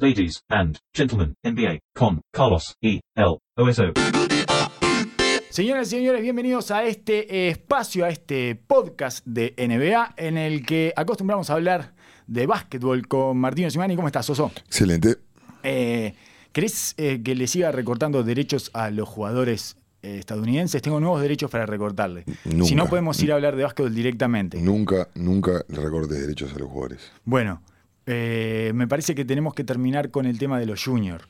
Ladies and gentlemen, NBA con Carlos E. L. OSO. Señoras y señores, bienvenidos a este espacio, a este podcast de NBA en el que acostumbramos a hablar de básquetbol con Martino Simani. ¿Cómo estás, Soso? Excelente. Eh, ¿Querés eh, que le siga recortando derechos a los jugadores eh, estadounidenses? Tengo nuevos derechos para recortarle. Nunca. Si no, podemos ir a hablar de básquetbol directamente. Nunca, nunca le recortes derechos a los jugadores. Bueno, eh, me parece que tenemos que terminar con el tema de los juniors.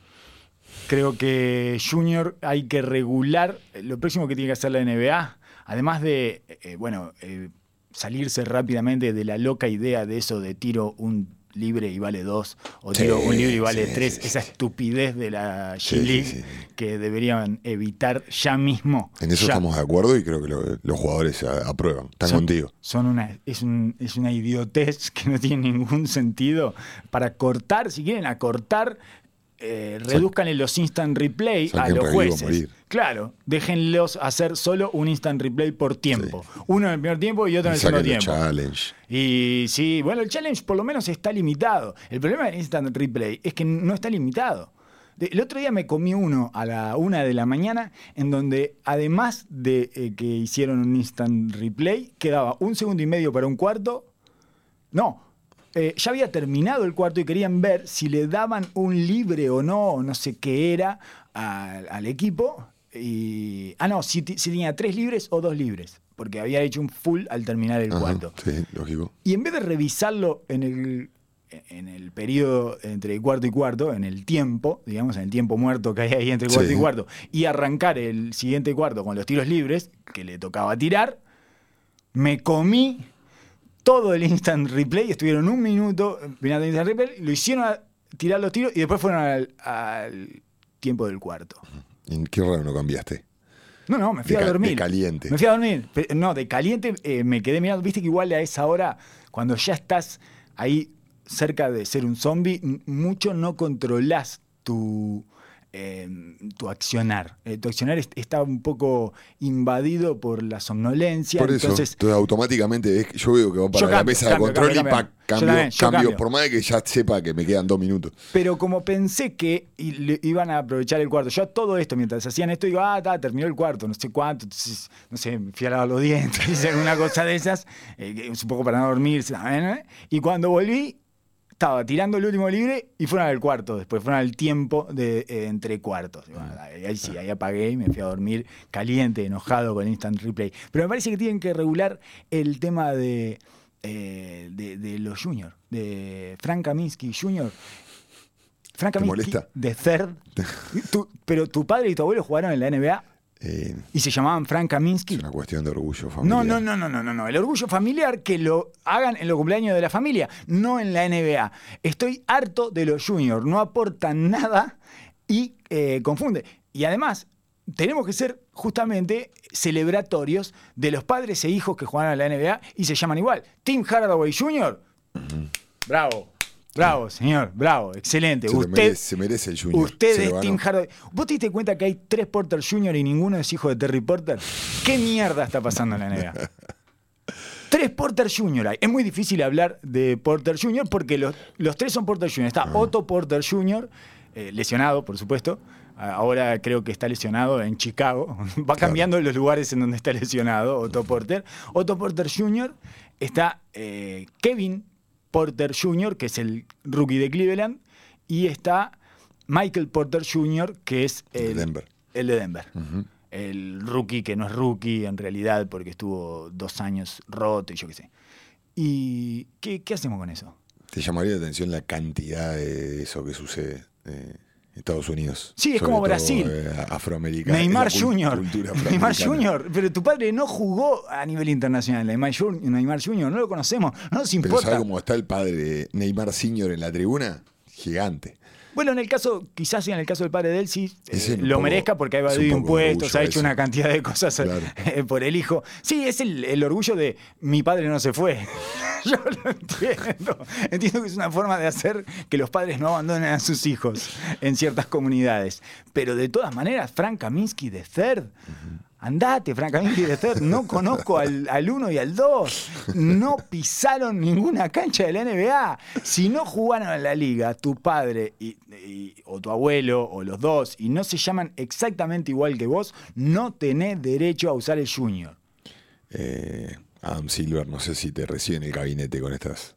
Creo que junior hay que regular lo próximo que tiene que hacer la NBA, además de, eh, bueno, eh, salirse rápidamente de la loca idea de eso de tiro un libre y vale dos, o Sí, tiro un libre y vale sí, tres, sí, esa estupidez de la G-League que deberían evitar ya mismo. En eso Ya. estamos de acuerdo y creo que lo- los jugadores aprueban. Están Son- contigo. Son una, es, un- es una idiotez que no tiene ningún sentido. Para cortar, si quieren acortar, eh, reduzcan los instant replay a los a jueces. Claro, déjenlos hacer solo un instant replay por tiempo. Uno en el primer tiempo y otro en el segundo tiempo. challenge. Y sí, bueno, el challenge por lo menos está limitado. El problema del instant replay es que no está limitado. El otro día me comí uno a la una de la mañana en donde además de eh, que hicieron un instant replay, quedaba un segundo y medio para un cuarto. No, eh, ya había terminado el cuarto y querían ver si le daban un libre o no, o no sé qué era, al, al equipo. Y, ah, no, si, si tenía tres libres o dos libres, porque había hecho un full al terminar el Ajá, cuarto. Sí, lógico. Y en vez de revisarlo en el, en el periodo entre cuarto y cuarto, en el tiempo, digamos, en el tiempo muerto que hay ahí entre cuarto Sí. y cuarto, y arrancar el siguiente cuarto con los tiros libres, que le tocaba tirar, me comí todo el instant replay, estuvieron un minuto mirando el instant replay, lo hicieron a tirar los tiros y después fueron al, al tiempo del cuarto. ¿En qué raro no cambiaste? No, no, me fui De a dormir. de caliente. Me fui a dormir. No, de caliente eh, me quedé mirando. Viste que igual a esa hora, cuando ya estás ahí cerca de ser un zombie, mucho no controlás tu, eh, tu accionar. Eh, tu accionar est- está un poco invadido por la somnolencia. Por eso, entonces, entonces automáticamente que yo veo que va para la cambio, mesa de control cambio, y cambio. Cambio, también, por más de que ya sepa que me quedan dos minutos. Pero como pensé que iban a aprovechar el cuarto, yo a todo esto, mientras hacían esto, digo, ah, ta, terminó el cuarto, no sé cuánto, entonces, no sé, me fui a lavar los dientes, hice alguna cosa de esas, eh, un poco para no dormirse, ¿eh? y cuando volví, estaba tirando el último libre y fueron al cuarto, después fueron al tiempo de eh, entre cuartos. Y bueno, ahí, sí, ahí apagué y me fui a dormir caliente, enojado con Instant Replay. Pero me parece que tienen que regular el tema de, eh, de, de los juniors, de Frank Kaminsky Jr. Frank ¿Te Kaminsky de third. Tu- pero tu padre y tu abuelo jugaron en la NBA Eh, y se llamaban Frank Kaminsky. es una cuestión de orgullo familiar. No, no, no, no, no, no, no. El orgullo familiar que lo hagan en los cumpleaños de la familia, no en la NBA. Estoy harto de los juniors, no aportan nada y eh, confunde. Y además, tenemos que ser justamente celebratorios de los padres e hijos que juegan a la NBA y se llaman igual. Tim Hardaway Jr. Bravo. Bravo, señor, bravo, excelente. Se, Usted, merece, se merece el Junior. Usted Se es Tim. Hardaway. ¿Vos te diste cuenta que hay tres Porter Jr. y ninguno es hijo de Terry Porter? ¿Qué mierda está pasando en la NBA? Tres Porter Jr. hay. Es muy difícil hablar de Porter Jr. porque los, los tres son Porter Jr. Está Otto Porter Jr., eh, lesionado, por supuesto. Ahora creo que está lesionado en Chicago. Va cambiando los lugares en donde está lesionado Otto Porter. Otto Porter Jr. Está eh, Kevin Porter Jr., que es el rookie de Cleveland. Y está Michael Porter Jr., que es De el, Denver. el de Denver. El rookie que no es rookie en realidad porque estuvo dos años roto y yo qué sé. ¿Y qué, qué hacemos con eso? Te llamaría la atención la cantidad de eso que sucede eh, Estados Unidos. Sí, es como Brasil. eh, afroamericana. Neymar Jr. Neymar. Jr. Pero tu padre no jugó a nivel internacional. Neymar Jr. Neymar Jr. No lo conocemos. No nos Pero importa. ¿sabe cómo está el padre de Neymar Senior en la tribuna? Gigante. Bueno, en el caso, quizás en el caso del padre de él sí eh, lo poco- merezca porque ha evadido impuestos, ha hecho eso. una cantidad de cosas Claro. eh, por el hijo. Sí, es el, el orgullo de mi padre no se fue. Yo lo entiendo. Entiendo que es una forma de hacer que los padres no abandonen a sus hijos en ciertas comunidades. Pero de todas maneras, Frank Kaminsky de third. Andate, francamente. No conozco al, al 1 y al 2. No pisaron ninguna cancha de la NBA. Si no jugaron en la liga, tu padre y- o tu abuelo o los dos, y no se llaman exactamente igual que vos, no tenés derecho a usar el junior. Eh, Adam Silver, no sé si te recibe en el gabinete con estas,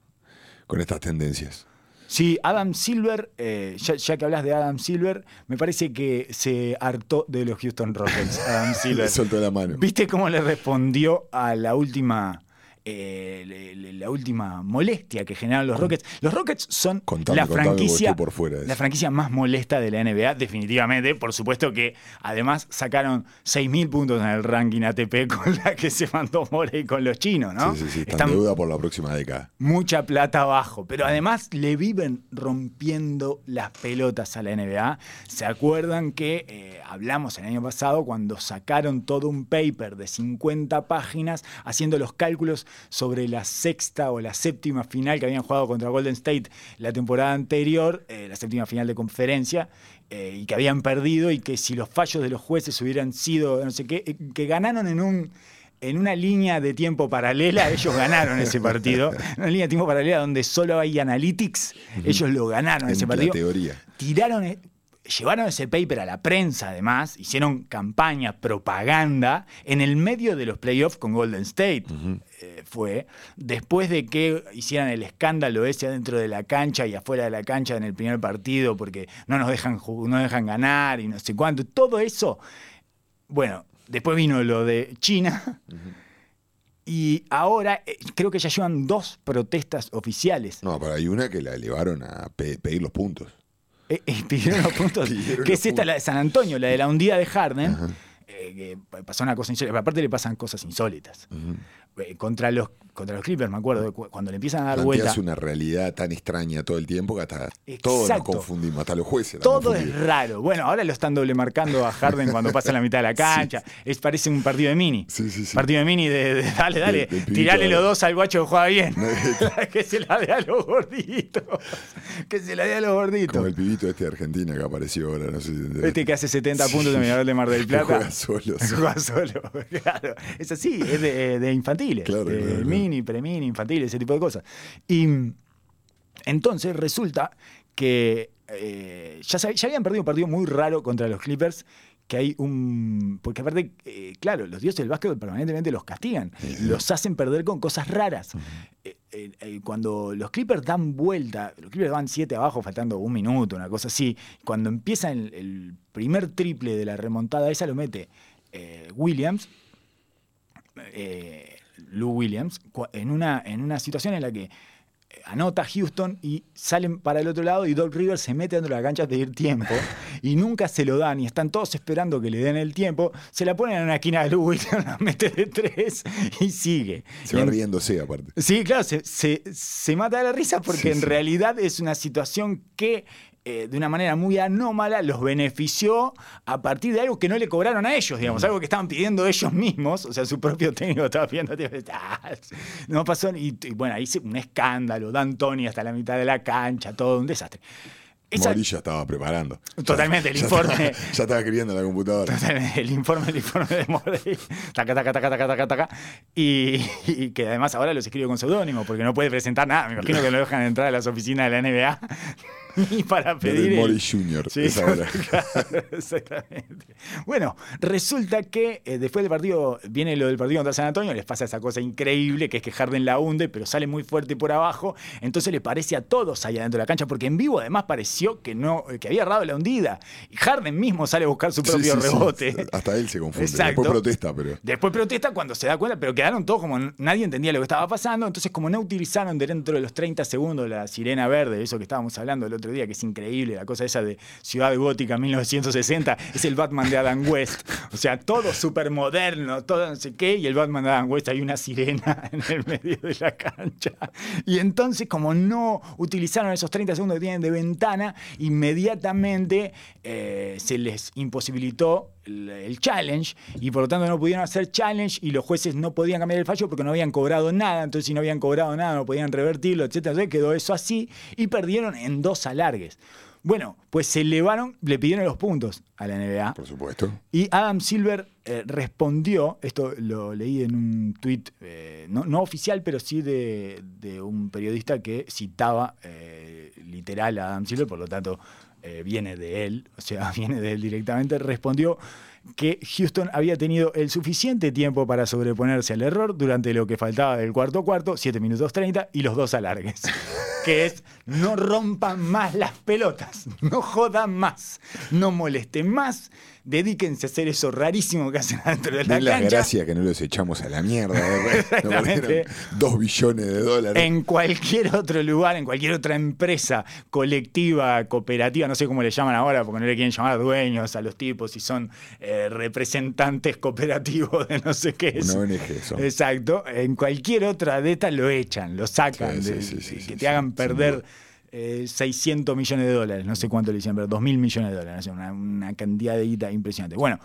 con estas tendencias. Sí, Adam Silver, eh, ya, ya que hablas de Adam Silver, me parece que se hartó de los Houston Rockets, Adam Silver. Le soltó la mano. ¿Viste cómo le respondió a la última, eh, la última molestia que generaron los Rockets? Los Rockets son Contame, la contame, franquicia, por fuera la franquicia más molesta de la NBA, definitivamente. Por supuesto que además sacaron 6.000 puntos en el ranking ATP con la que se mandó Morey con los chinos, ¿no? Sí, sí, sí. Están Están deuda por la próxima década. mucha plata abajo. Pero además le viven rompiendo las pelotas a la NBA. ¿Se acuerdan que eh, hablamos el año pasado cuando sacaron todo un paper de 50 páginas haciendo los cálculos sobre la sexta o la séptima final que habían jugado contra Golden State la temporada anterior, eh, la séptima final de conferencia? eh, y que habían perdido y que si los fallos de los jueces hubieran sido, no sé qué, eh, que ganaron en un, en una línea de tiempo paralela, ellos ganaron ese partido. En una línea de tiempo paralela donde solo hay analytics, ellos lo ganaron En ese la partido. teoría. Tiraron, llevaron ese paper a la prensa además, hicieron campaña, propaganda en el medio de los playoffs con Golden State. eh, fue después de que hicieran el escándalo ese adentro de la cancha y afuera de la cancha en el primer partido porque no nos dejan, no dejan ganar y no sé cuánto. Todo eso bueno, después vino lo de China. Y ahora eh, creo que ya llevan dos protestas oficiales. No, pero hay una que la elevaron a pe- pedir los puntos. Eh, eh, pidieron los puntos. Pidieron que los es esta, puntos. la de San Antonio, la de la hundida de Harden. Ajá. eh, que pa- pasó una cosa insólita. Aparte le pasan cosas insólitas. Contra, los, contra los Clippers, me acuerdo, de cu- cuando le empiezan a dar vuelta. Planteas una realidad tan extraña todo el tiempo que hasta todos nos confundimos, hasta los jueces. Todo es raro. Bueno, ahora lo están doble marcando a Harden cuando pasa la mitad de la cancha. Es, parece un partido de mini. Sí, sí, sí. Partido de mini de, de- dale, dale. Pibito tirale de- los dos al guacho que juega bien. que se la dé a los gorditos. que se la dé a los gorditos. Como el pibito este de Argentina que apareció ahora, no sé si. Este que hace 70 puntos en Mirador de Mar del Que Plata. juega solo. sí. Juega solo, claro. Es así, es de, de infantiles. Claro, de claro. Mini, premini, infantiles, ese tipo de cosas. Y entonces resulta que eh, ya, habían perdido un partido muy raro contra los Clippers. Que hay un. Porque aparte, eh, claro, los dioses del básquetbol permanentemente los castigan. Los hacen perder con cosas raras. Eh, eh, eh, cuando los Clippers dan vuelta, los Clippers van 7 abajo, faltando un minuto, una cosa así. Cuando empieza el, el primer triple de la remontada, esa lo mete eh, Williams, eh, Lou Williams, en una, en una situación en la que eh, anota Houston y salen para el otro lado y Doc Rivers se mete dentro de la cancha a pedir tiempo y nunca se lo dan y están todos esperando que le den el tiempo, se la ponen en una esquina de Lou Williams, la mete de tres y sigue. Se va en- riéndose aparte. Sí, claro, se, se- se mata de la risa porque Sí, en sí. realidad es una situación que eh, de una manera muy anómala los benefició a partir de algo que no le cobraron a ellos, digamos, algo que estaban pidiendo ellos mismos, o sea, su propio técnico estaba pidiendo, "Ah", no pasó, y, y bueno, ahí un escándalo, Dan Tony hasta la mitad de la cancha, todo un desastre. Esa- Mori ya estaba preparando. Totalmente, el Ya informe. estaba- ya estaba escribiendo en la computadora. el informe, el informe de Morey. Taca, taca, taca, taca, taca, taca. Y, y que además ahora los escribe con seudónimo, porque no puede presentar nada. Me imagino que no lo dejan entrar a las oficinas de la NBA ni para pedir. Del Mori Junior. Sí, claro, exactamente. Bueno, resulta que eh, después del partido, viene lo del partido contra San Antonio, les pasa esa cosa increíble, que es que Harden la hunde, pero sale muy fuerte por abajo, entonces le parece a todos allá dentro de la cancha, porque en vivo además pareció que no, que había errado la hundida. Y Harden mismo sale a buscar su propio sí, sí. rebote. Hasta él se confunde. Exacto. Después protesta, pero. Después protesta cuando se da cuenta, pero quedaron todos como nadie entendía lo que estaba pasando. Entonces, como no utilizaron de dentro de los 30 segundos la sirena verde, eso que estábamos hablando el otro día, que es increíble, la cosa esa de Ciudad Gótica 1960, es el Batman de Adam West. O sea, todo súper moderno, todo no sé qué, y el Batman de Adam West hay una sirena en el medio de la cancha. Y entonces, como no utilizaron esos 30 segundos que tienen de ventana, inmediatamente eh, se les imposibilitó el, challenge y por lo tanto no pudieron hacer challenge y los jueces no podían cambiar el fallo porque no habían cobrado nada, entonces si no habían cobrado nada no podían revertirlo, etcétera, entonces quedó eso así y perdieron en dos alargues. Bueno, pues se elevaron, le pidieron los puntos a la NBA. Por supuesto. Y Adam Silver eh, respondió, esto lo leí en un tuit, eh, no, no oficial, pero sí de, de un periodista que citaba eh, literal a Adam Silver, por lo tanto eh, viene de él, o sea, viene de él directamente, respondió que Houston había tenido el suficiente tiempo para sobreponerse al error durante lo que faltaba del cuarto cuarto, 7 minutos 30, y los dos alargues. que es, no rompan más las pelotas, no jodan más, no molesten más, dedíquense a hacer eso rarísimo que hacen dentro de la es la cancha. gracia que no los echamos a la mierda. ¿eh? Dos billones de dólares. En cualquier otro lugar, en cualquier otra empresa colectiva, cooperativa, no sé cómo le llaman ahora, porque no le quieren llamar dueños a los tipos si son eh, representantes cooperativos de no sé qué es. Una ONG son. Exacto. En cualquier otra de estas lo echan, lo sacan, Sí, sí, sí, que te hagan perder. Eh, 600 millones de dólares, no sé cuánto le hicieron, pero 2 mil millones de dólares, una, una cantidad de guita impresionante. Bueno,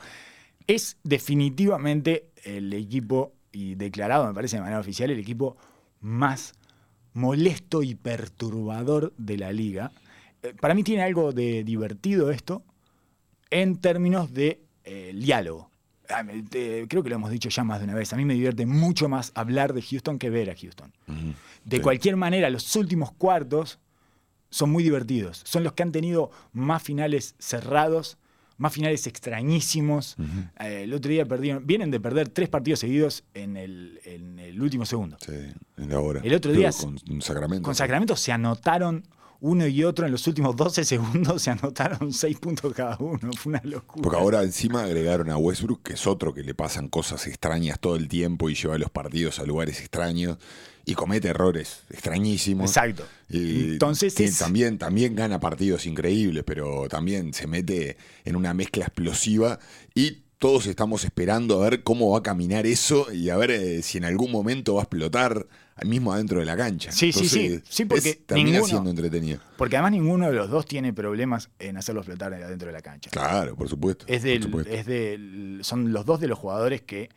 es definitivamente el equipo, y declarado me parece de manera oficial, el equipo más molesto y perturbador de la liga. Eh, Para mí tiene algo de divertido esto en términos de eh, diálogo. Ah, creo que lo hemos dicho ya más de una vez. A mí me divierte mucho más hablar de Houston que ver a Houston. De Sí. cualquier manera, los últimos cuartos son muy divertidos. Son los que han tenido más finales cerrados, más finales extrañísimos. Eh, el otro día perdieron, vienen de perder tres partidos seguidos en el, en el último segundo. Sí, en la hora. El otro día Con Sacramento. Con Sacramento se anotaron uno y otro en los últimos 12 segundos, se anotaron seis puntos cada uno. Fue una locura. Porque ahora encima agregaron a Westbrook, que es otro que le pasan cosas extrañas todo el tiempo y lleva los partidos a lugares extraños y comete errores extrañísimos. Exacto. Y Entonces es- también, también gana partidos increíbles, pero también se mete en una mezcla explosiva y todos estamos esperando a ver cómo va a caminar eso y a ver eh, si en algún momento va a explotar al mismo adentro de la cancha. Sí, sí, sí. Sí, porque es- termina ninguno- siendo entretenido. Porque además ninguno de los dos tiene problemas en hacerlo flotar adentro de la cancha. Claro, por supuesto. Es del, supuesto. es del- son los dos de los jugadores que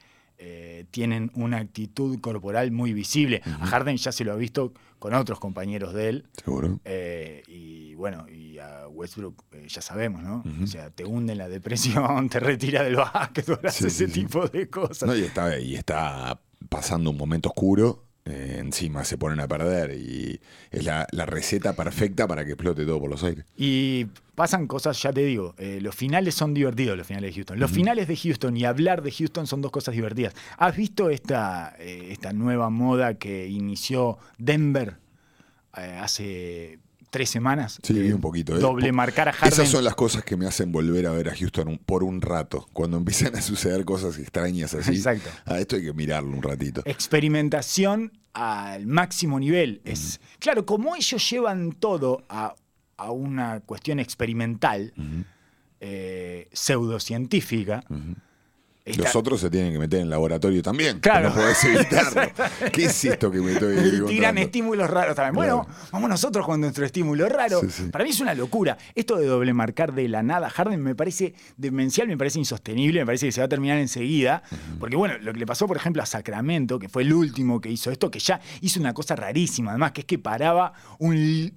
eh, tienen una actitud corporal muy visible. A Harden ya se lo ha visto con otros compañeros de él. Seguro. Eh, y bueno, y a Westbrook eh, ya sabemos, ¿no? O sea, te hunde en la depresión, te retira del básquetbol, hace Sí, ese sí, tipo de cosas. No, y está, y está pasando un momento oscuro. eh, encima se ponen a perder y es la, la receta perfecta para que explote todo por los aires. Y pasan cosas, ya te digo, eh, los finales son divertidos, los finales de Houston. Los finales de Houston y hablar de Houston son dos cosas divertidas. ¿Has visto esta, eh, esta nueva moda que inició Denver hace tres semanas? Sí, vi un poquito. eh. Doble marcar a Harden. Esas son las cosas que me hacen volver a ver a Houston un- por un rato. Cuando empiezan a suceder cosas extrañas así. Exacto. A esto hay que mirarlo un ratito. experimentación al máximo nivel. Es, claro, como ellos llevan todo a, a una cuestión experimental, eh, pseudocientífica, Los otros se tienen que meter en el laboratorio también. Claro. No podés evitarlo. ¿Qué es esto que me estoy tiran estímulos raros también. Bueno, Claro. vamos nosotros con nuestro estímulo raro. Sí, sí. Para mí es una locura. Esto de doble marcar de la nada, Harden me parece demencial, me parece insostenible, me parece que se va a terminar enseguida. Porque bueno, lo que le pasó, por ejemplo, a Sacramento, que fue el último que hizo esto, que ya hizo una cosa rarísima, además, que es que paraba un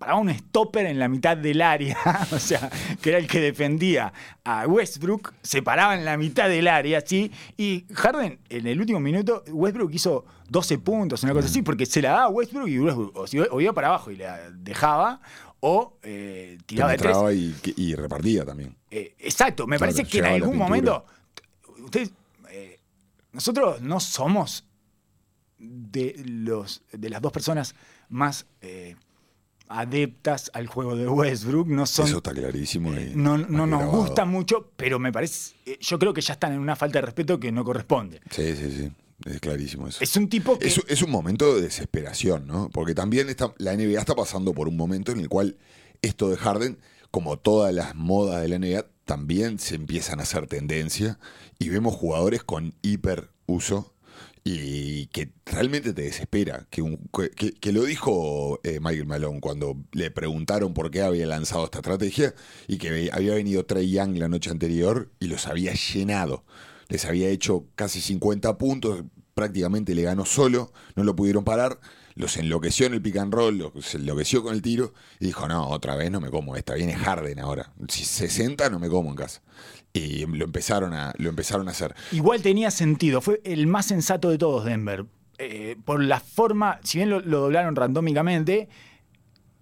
paraba un stopper en la mitad del área, o sea, que era el que defendía a Westbrook, se paraba en la mitad del área, ¿sí? Y Harden, en el último minuto, Westbrook hizo 12 puntos, una cosa así, porque se la daba a Westbrook y Westbrook o, iba para abajo y la dejaba, o eh, tiraba de tres. Y, y repartía también. Eh, exacto, me Claro, parece que en algún momento. Ustedes. eh, nosotros no somos de, los, de las dos personas más adeptas al juego de Westbrook. No son. Eso está clarísimo. y no no nos grabado. gusta mucho, pero me parece. eh, Yo creo que ya están en una falta de respeto que no corresponde. Sí, sí, sí. Es clarísimo eso. Es un tipo que. Es, es un momento de desesperación, ¿no? Porque también está, la NBA está pasando por un momento en el cual esto de Harden, como todas las modas de la NBA, también se empiezan a hacer tendencia y vemos jugadores con hiperuso y que realmente te desespera. Que, un- que, lo dijo eh, Michael Malone cuando le preguntaron por qué había lanzado esta estrategia y que había venido Trey Young la noche anterior y los había llenado. Les había hecho casi 50 puntos, prácticamente le ganó solo, no lo pudieron parar, los enloqueció en el pick and roll, los, enloqueció con el tiro y dijo, no, otra vez no me como esta, viene Harden ahora. Si 60 no me como en casa. Y lo empezaron a, lo empezaron a hacer. Igual tenía sentido, fue el más sensato de todos Denver. Eh, por la forma, si bien lo, lo doblaron randómicamente,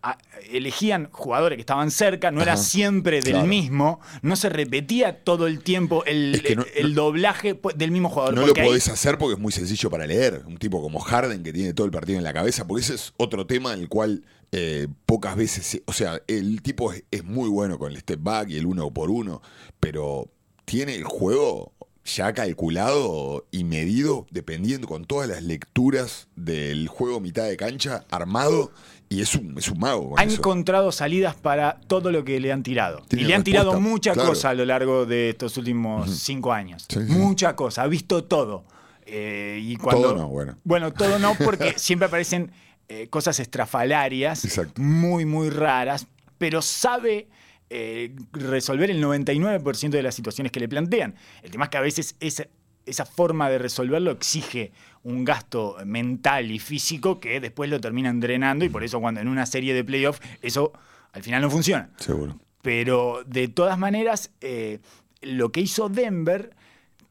a- elegían jugadores que estaban cerca, no era siempre del claro. mismo, no se repetía todo el tiempo el, Es que no- el doblaje pu- del mismo jugador. No lo podés hacer porque es muy sencillo para leer. Un tipo como Harden que tiene todo el partido en la cabeza, porque ese es otro tema en el cual eh, pocas veces, o sea, el tipo es, es muy bueno con el step back y el uno por uno, pero tiene el juego ya calculado y medido dependiendo con todas las lecturas del juego mitad de cancha armado y es un, es un mago. ha encontrado salidas para todo lo que le han tirado. Tiene y le han tirado mucha claro. cosa a lo largo de estos últimos cinco años. Sí, sí. Mucha cosa, ha visto todo. Eh, y cuando, Todo no, bueno. Bueno, todo no, porque siempre aparecen eh, cosas estrafalarias, Exacto. muy, muy raras, pero sabe eh, resolver el 99% de las situaciones que le plantean. El tema es que a veces esa, esa forma de resolverlo exige un gasto mental y físico que después lo terminan drenando y por eso cuando en una serie de playoffs eso al final no funciona. Seguro. Pero de todas maneras, eh, lo que hizo Denver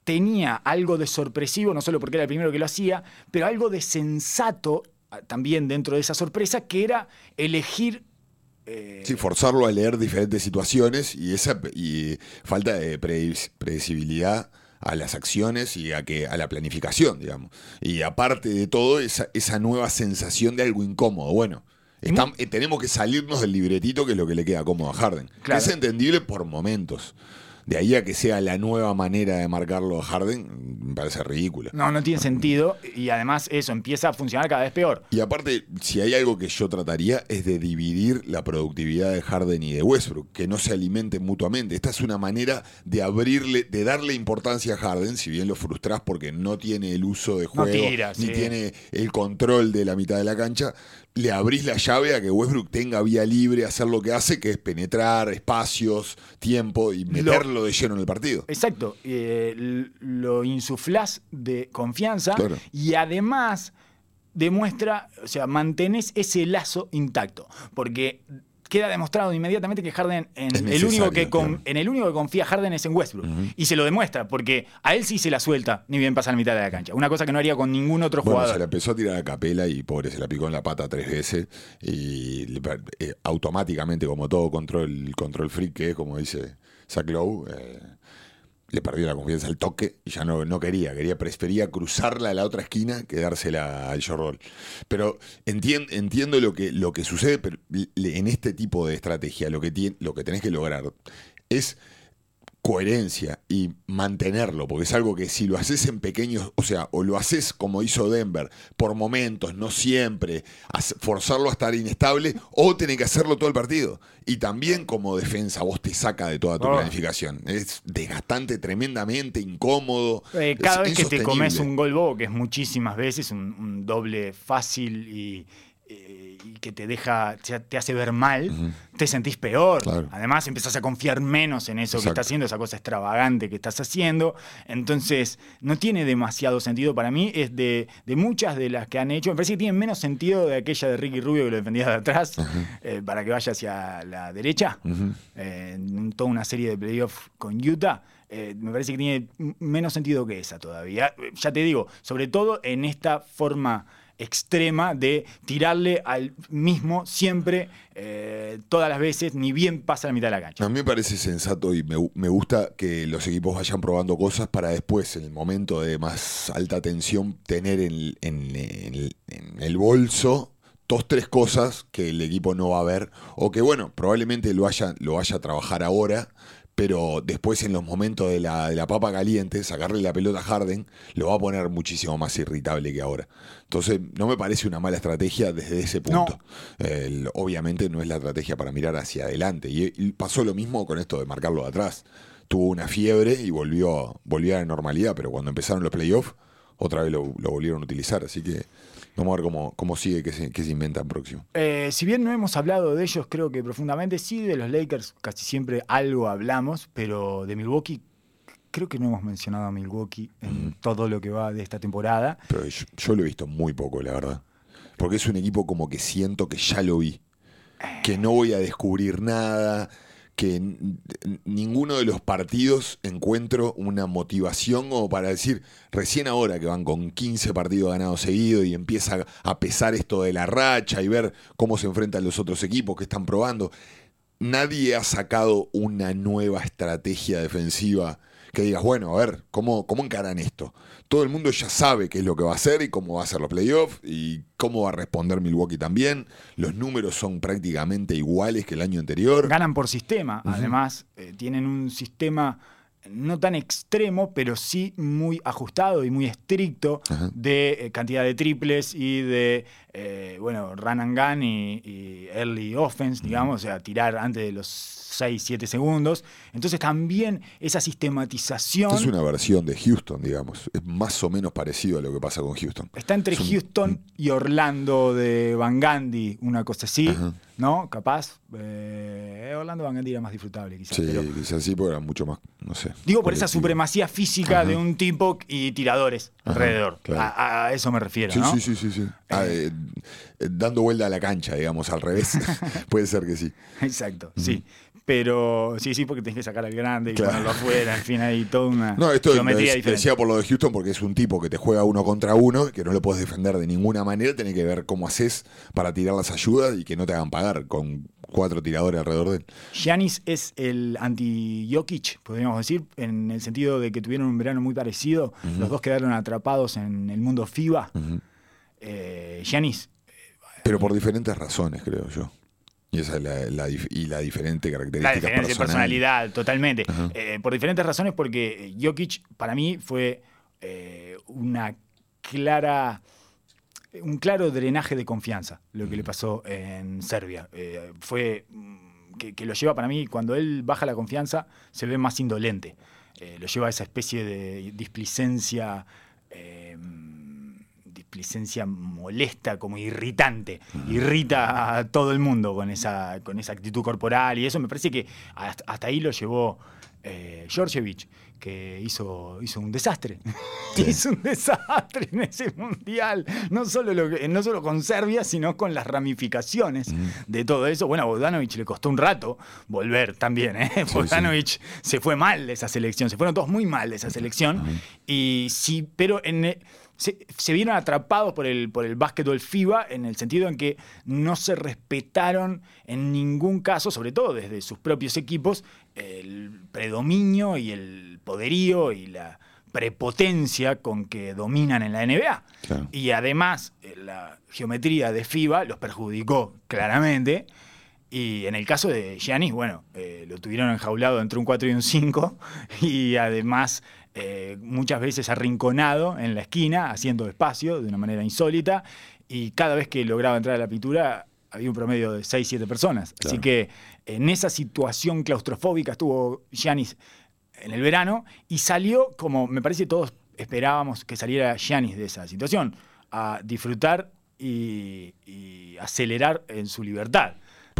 tenía algo de sorpresivo, no solo porque era el primero que lo hacía, pero algo de sensato también dentro de esa sorpresa, que era elegir... eh, Sí, forzarlo a leer diferentes situaciones y esa y falta de predecibilidad a las acciones y a que a la planificación, digamos. Y aparte de todo, esa, esa nueva sensación de algo incómodo. Bueno, estam- eh, tenemos que salirnos del libretito, que es lo que le queda cómodo a Harden. Que es entendible por momentos. De ahí a que sea la nueva manera de marcarlo a Harden, me parece ridículo. no, no tiene sentido y además eso empieza a funcionar cada vez peor. Y aparte, si hay algo que yo trataría es de dividir la productividad de Harden y de Westbrook, que no se alimenten mutuamente. Esta es una manera de abrirle, de darle importancia a Harden, si bien lo frustrás porque no tiene el uso de juego, tira, ni sí. tiene el control de la mitad de la cancha, le abrís la llave a que Westbrook tenga vía libre, hacer lo que hace, que es penetrar espacios, tiempo y meterlo de lleno en el partido. Exacto, eh, lo insuflás de confianza Claro. y además demuestra, o sea, mantenés ese lazo intacto, porque queda demostrado inmediatamente que Harden en el único que con- claro. en el único que confía Harden es en Westbrook y se lo demuestra porque a él sí se la suelta ni bien pasa la mitad de la cancha, una cosa que no haría con ningún otro Bueno, jugador. se la empezó a tirar a capela y pobre, se la picó en la pata tres veces y eh, automáticamente, como todo control, control freak que es, como dice Zach Lowe, eh, le perdió la confianza al toque y ya no, no quería, quería, prefería cruzarla a la otra esquina que dársela al short. Pero entien- entiendo lo que, lo que sucede en este tipo de estrategia, lo que, lo que tenés que lograr es coherencia y mantenerlo, porque es algo que si lo haces en pequeños, o sea, o lo haces como hizo Denver, por momentos, no siempre, forzarlo a estar inestable, o tenés que hacerlo todo el partido. Y también como defensa, vos te saca de toda tu Oh. planificación. Es desgastante, tremendamente incómodo. Eh, cada vez que te comes un gol que es muchísimas veces, un, un doble fácil y que te deja, te, hace ver mal, te sentís peor. Claro. Además, empezás a confiar menos en eso que estás haciendo, esa cosa extravagante que estás haciendo. Entonces, no tiene demasiado sentido para mí. Es de, de muchas de las que han hecho. Me parece que tienen menos sentido de aquella de Ricky Rubio que lo defendía de atrás eh, para que vaya hacia la derecha. Eh, en toda una serie de playoffs con Utah. Eh, me parece que tiene menos sentido que esa todavía. Eh, Ya te digo, sobre todo en esta forma extrema de tirarle al mismo siempre, eh, todas las veces, ni bien pasa la mitad de la cancha. A mí me parece sensato y me, gu- me gusta que los equipos vayan probando cosas para después, en el momento de más alta tensión, tener en, el bolso dos, tres cosas que el equipo no va a ver o que, bueno, probablemente lo vaya, lo vaya a trabajar ahora, pero después en los momentos de la, de la papa caliente, sacarle la pelota a Harden, lo va a poner muchísimo más irritable que ahora. Entonces, no me parece una mala estrategia desde ese punto. El- obviamente no es la estrategia para mirar hacia adelante. Y, y pasó lo mismo con esto de marcarlo de atrás. Tuvo una fiebre y volvió, volvió a la normalidad, pero cuando empezaron los playoffs, otra vez lo, lo volvieron a utilizar. Así que vamos a ver cómo, cómo sigue, qué se, qué se inventa en próximo. Eh, si bien no hemos hablado de ellos, creo que profundamente, sí, de los Lakers casi siempre algo hablamos, pero de Milwaukee creo que no hemos mencionado a Milwaukee en todo lo que va de esta temporada. Pero yo, yo lo he visto muy poco, la verdad. porque es un equipo como que siento que ya lo vi, que no voy a descubrir nada, que ninguno de los partidos encuentro una motivación como para decir, recién ahora que van con 15 partidos ganados seguidos y empieza a pesar esto de la racha y ver cómo se enfrentan los otros equipos que están probando, nadie ha sacado una nueva estrategia defensiva que digas, bueno, a ver, ¿cómo, ¿cómo encaran esto? Todo el mundo ya sabe qué es lo que va a hacer y cómo va a ser los playoffs y cómo va a responder Milwaukee también. Los números son prácticamente iguales que el año anterior. Ganan por sistema, además, eh, tienen un sistema no tan extremo, pero sí muy ajustado y muy estricto Ajá. de eh, cantidad de triples y de, eh, bueno, run and gun y, y early offense, digamos, o sea, tirar antes de los 6, 7 segundos. Entonces también esa sistematización Es una versión de Houston, digamos. Es más o menos parecido a lo que pasa con Houston. está entre Es un- Houston y Orlando de Van Gundy, una cosa así, Ajá. ¿No? Capaz. eh, Orlando Van Gundy era más disfrutable, quizás. Sí, pero- quizás sí, porque era mucho más, no sé. Digo por esa supremacía física Ajá. de un tipo y tiradores Ajá, alrededor. claro. A, a eso me refiero, Sí, ¿no? sí, sí, sí, sí. Ah, eh, eh, dando vuelta a la cancha, digamos, al revés. Puede ser que sí. Exacto, sí. Pero sí, sí, porque tenés que sacar al grande y Claro. ponerlo afuera. En fin, hay toda una No, esto geometría diferente. decía por lo de Houston porque es un tipo que te juega uno contra uno, que no lo puedes defender de ninguna manera, tenés que ver cómo haces para tirar las ayudas y que no te hagan pagar con cuatro tiradores alrededor de él. Giannis es el anti-Jokic, podríamos decir, en el sentido de que tuvieron un verano muy parecido. Los dos quedaron atrapados en el mundo FIBA. Eh, Giannis, Pero por diferentes razones, creo yo. Y esa es la, la y la diferente la característica diferencia de personal. personalidad, totalmente. Eh, por diferentes razones, porque Jokic para mí fue eh, una clara. Un claro drenaje de confianza lo que le pasó en Serbia. Eh, fue mm, que, que lo lleva para mí, cuando él baja la confianza, se ve más indolente. Eh, lo lleva a esa especie de displicencia, eh, displicencia molesta, como irritante. Irrita a todo el mundo con esa, con esa actitud corporal y eso me parece que hasta, hasta ahí lo llevó eh, Georgievich, que hizo, hizo un desastre. hizo un desastre en ese mundial. No solo, lo que- no solo con Serbia, sino con las ramificaciones de todo eso. Bueno, a Bogdanovich le costó un rato volver también. ¿eh? sí. Bogdanovich se fue mal de esa selección. Se fueron todos muy mal de esa selección. Y sí, pero en, se, se vieron atrapados por el, por el básquetbol FIBA en el sentido en que no se respetaron en ningún caso, sobre todo desde sus propios equipos, el predominio y el poderío y la prepotencia con que dominan en la NBA. Claro. Y además, eh, la geometría de FIBA los perjudicó claramente. Y en el caso de Giannis, bueno, eh, lo tuvieron enjaulado entre un 4 y un 5 y además eh, muchas veces arrinconado en la esquina, haciendo espacio de una manera insólita y cada vez que lograba entrar a la pintura había un promedio de 6, 7 personas. Así que en esa situación claustrofóbica estuvo Giannis en el verano y salió como me parece todos esperábamos que saliera Giannis de esa situación, a disfrutar y, y acelerar en su libertad.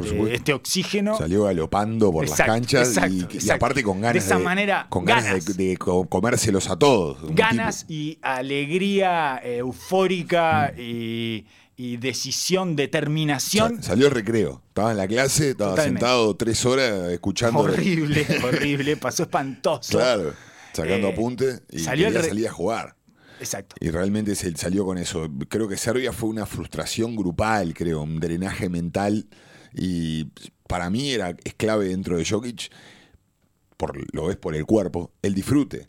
Eh, este oxígeno. Salió galopando por Exacto, las canchas y- exacto, y, exacto. aparte con ganas De esa manera, con ganas, de- ganas. de, co- comérselos a todos. Ganas y alegría eh, eufórica Mm. y, y decisión, determinación. Sa- salió el recreo. Estaba en la clase, estaba Totalmente. sentado tres horas escuchando. horrible, horrible, pasó espantoso. Claro, sacando Eh, apuntes y salió quería salir a jugar. Exacto. Y realmente se salió con eso. Creo que Serbia fue una frustración grupal, creo, un drenaje mental. Y para mí era, es clave dentro de Jokic, por, lo ves por el cuerpo, el disfrute.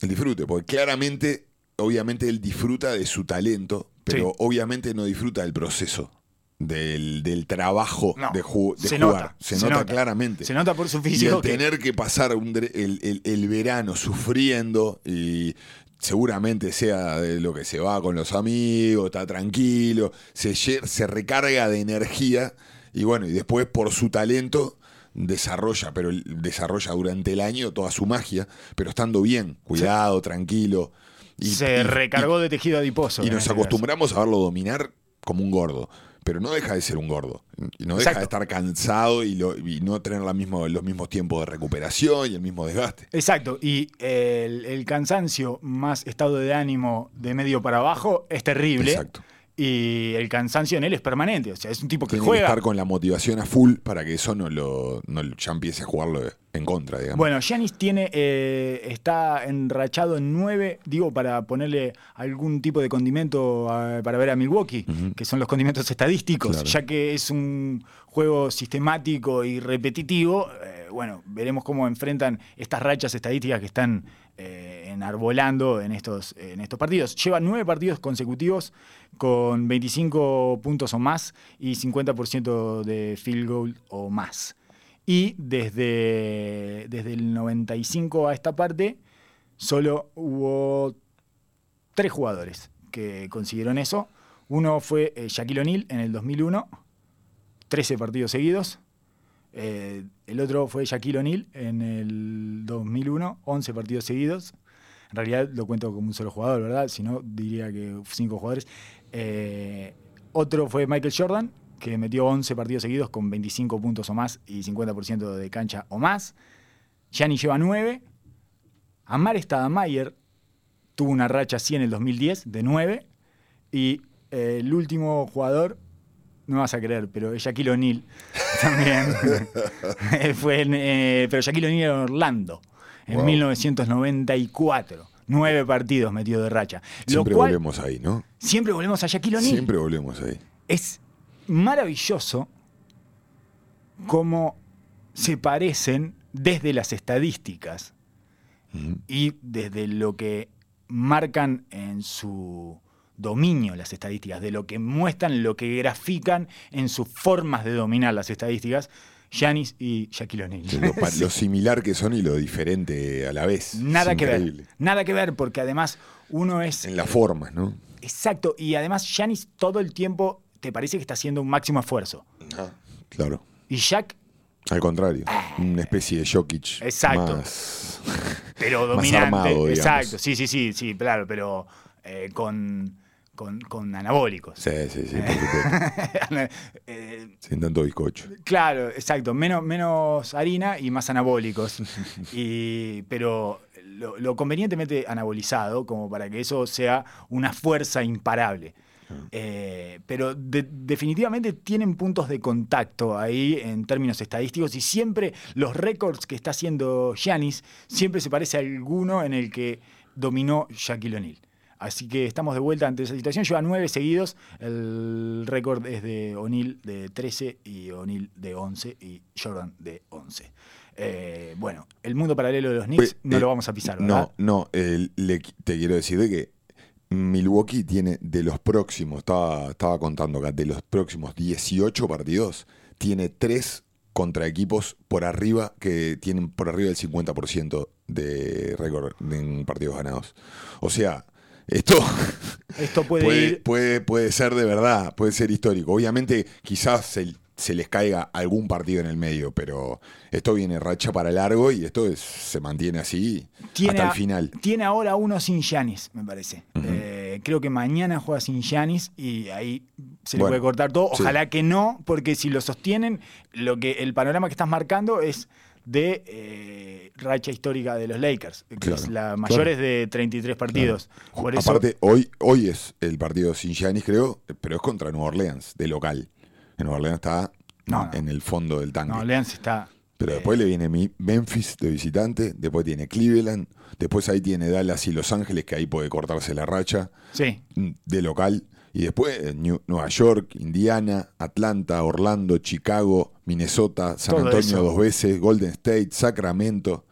El disfrute, porque claramente, obviamente él disfruta de su talento, pero Sí. obviamente no disfruta del proceso. Del, del trabajo No, de, ju- de se jugar. nota, se, se nota, nota. claramente. Se nota por su Y físico el que- tener que pasar un el, el- el verano sufriendo y seguramente sea de lo que se va con los amigos, está tranquilo, se, se recarga de energía y bueno, y después por su talento desarrolla, pero desarrolla durante el año toda su magia, pero estando bien, cuidado, tranquilo. Y, se y- recargó de tejido adiposo. y, nos ese acostumbramos a verlo dominar como un gordo. Pero no deja de ser un gordo. Y no deja Exacto. de estar cansado y, lo- y no tener la mismo, los mismos tiempos de recuperación y el mismo desgaste. Exacto, y el, el cansancio más estado de ánimo de medio para abajo es terrible. Exacto. Y el cansancio en él es permanente. O sea, es un tipo que Tiene que juega. estar con la motivación a full para que eso no lo, no lo- ya empiece a jugarlo en contra, digamos. Bueno, Giannis tiene, eh, está enrachado en nueve, digo, para ponerle algún tipo de condimento a- para ver a Milwaukee, que son los condimentos estadísticos, Claro. ya que es un juego sistemático y repetitivo. eh, bueno, veremos cómo enfrentan estas rachas estadísticas que están eh, enarbolando en estos, en estos partidos. Lleva nueve partidos consecutivos con 25 puntos o más y 50% de field goal o más. Y desde, desde el 95 a esta parte, solo hubo tres jugadores que consiguieron eso. Uno fue eh, Shaquille O'Neal en el 2001, 13 partidos seguidos. Eh, el otro fue Shaquille O'Neal en el 2001, 11 partidos seguidos. En realidad lo cuento como un solo jugador, ¿verdad? Si no, diría que cinco jugadores. Eh, otro fue Michael Jordan, que metió 11 partidos seguidos con 25 puntos o más y 50% de cancha o más. Gianni lleva 9. Amar Stadamayer tuvo una racha así en el 2010 de 9. Y eh, el último jugador, no vas a creer, pero Shaquille O'Neal también. Fue en, eh, pero Shaquille O'Neal en Orlando en Wow. 1994. Nueve partidos metido de racha. Lo Siempre cual, volvemos ahí, ¿no? siempre volvemos a Shaquille O'Neal. Siempre volvemos ahí. Es maravilloso cómo se parecen desde las estadísticas y desde lo que marcan en su dominio las estadísticas, de lo que muestran, lo que grafican en sus formas de dominar las estadísticas, Giannis y Shaquille O'Neal. Lo, pa- Sí. lo similar que son y lo diferente a la vez. Nada Es que increíble. ver. Nada que ver, porque además uno es. En las formas, ¿no? Exacto. Y además, Giannis todo el tiempo te parece que está haciendo un máximo esfuerzo. Claro. Y Shaq, Al contrario. Una especie de Jokic. Exacto. Más, pero Más dominante. armado. Exacto. Sí, sí, sí, sí, claro, pero eh, con, con, con anabólicos. Sí, sí, sí, por supuesto. Eh, Sin tanto bizcocho. Claro, exacto. Menos, menos harina y más anabólicos. y, pero lo, lo convenientemente anabolizado, como para que eso sea una fuerza imparable. Eh, pero de- definitivamente tienen puntos de contacto ahí en términos estadísticos y siempre los récords que está haciendo Giannis siempre se parece a alguno en el que dominó Shaquille O'Neal. Así que estamos de vuelta ante esa situación. Lleva nueve seguidos. El récord es de O'Neal de 13 y O'Neal de 11 y Jordan de 11. Eh, bueno, el mundo paralelo de los Knicks Pues, no eh, lo vamos a pisar, ¿verdad? No, no, eh, le- te quiero decir de que Milwaukee tiene de los próximos, estaba, estaba contando acá, de los próximos 18 partidos, tiene tres contra equipos por arriba que tienen por arriba del 50% de récord en partidos ganados. O sea, esto Esto puede, puede, ir. puede, puede ser de verdad, puede ser histórico. Obviamente, quizás se, se les caiga algún partido en el medio, pero esto viene racha para largo y esto es- se mantiene así Tiene, hasta el final. tiene ahora uno sin Giannis, me parece. Eh, creo que mañana juega sin Giannis y ahí se le Bueno, puede cortar todo. sí. Ojalá que no, porque si lo sostienen, lo que el panorama que estás marcando es de eh, racha histórica de los Lakers, que Claro, es la claro. mayor es de 33 partidos. Por eso, Aparte, hoy, hoy es el partido sin Giannis, creo, pero es contra Nueva Orleans, de local. En Nueva Orleans está No, no. en el fondo del tanque. no, Leans está. Pero eh, después le viene Memphis de visitante, después tiene Cleveland, después ahí tiene Dallas y Los Ángeles, que ahí puede cortarse la racha. Sí, de local. Y después New- Nueva York, Indiana, Atlanta, Orlando, Chicago, Minnesota, San Todo Antonio eso. dos veces, Golden State, Sacramento.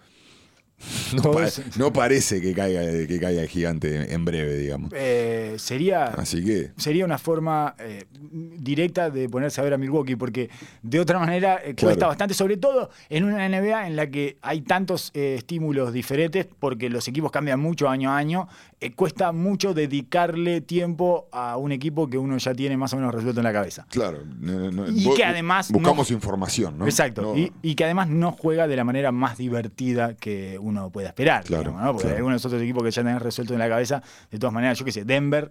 No, Todo pa- eso. no parece que caiga, que caiga el gigante en breve, digamos. eh, sería. Así que, sería una forma eh, directa de ponerse a ver a Milwaukee, porque de otra manera eh, cuesta Claro. bastante, sobre todo en una NBA en la que hay tantos estímulos diferentes, porque los equipos cambian mucho año a año, eh, cuesta mucho dedicarle tiempo a un equipo que uno ya tiene más o menos resuelto en la cabeza. claro. no- no- Y que además Buscamos no- información, ¿no? Exacto, y, y que además no juega de la manera más divertida que uno pueda esperar. Claro, digamos. Porque claro. hay algunos otros equipos que ya tenés resuelto en la cabeza, de todas maneras, yo qué sé, Denver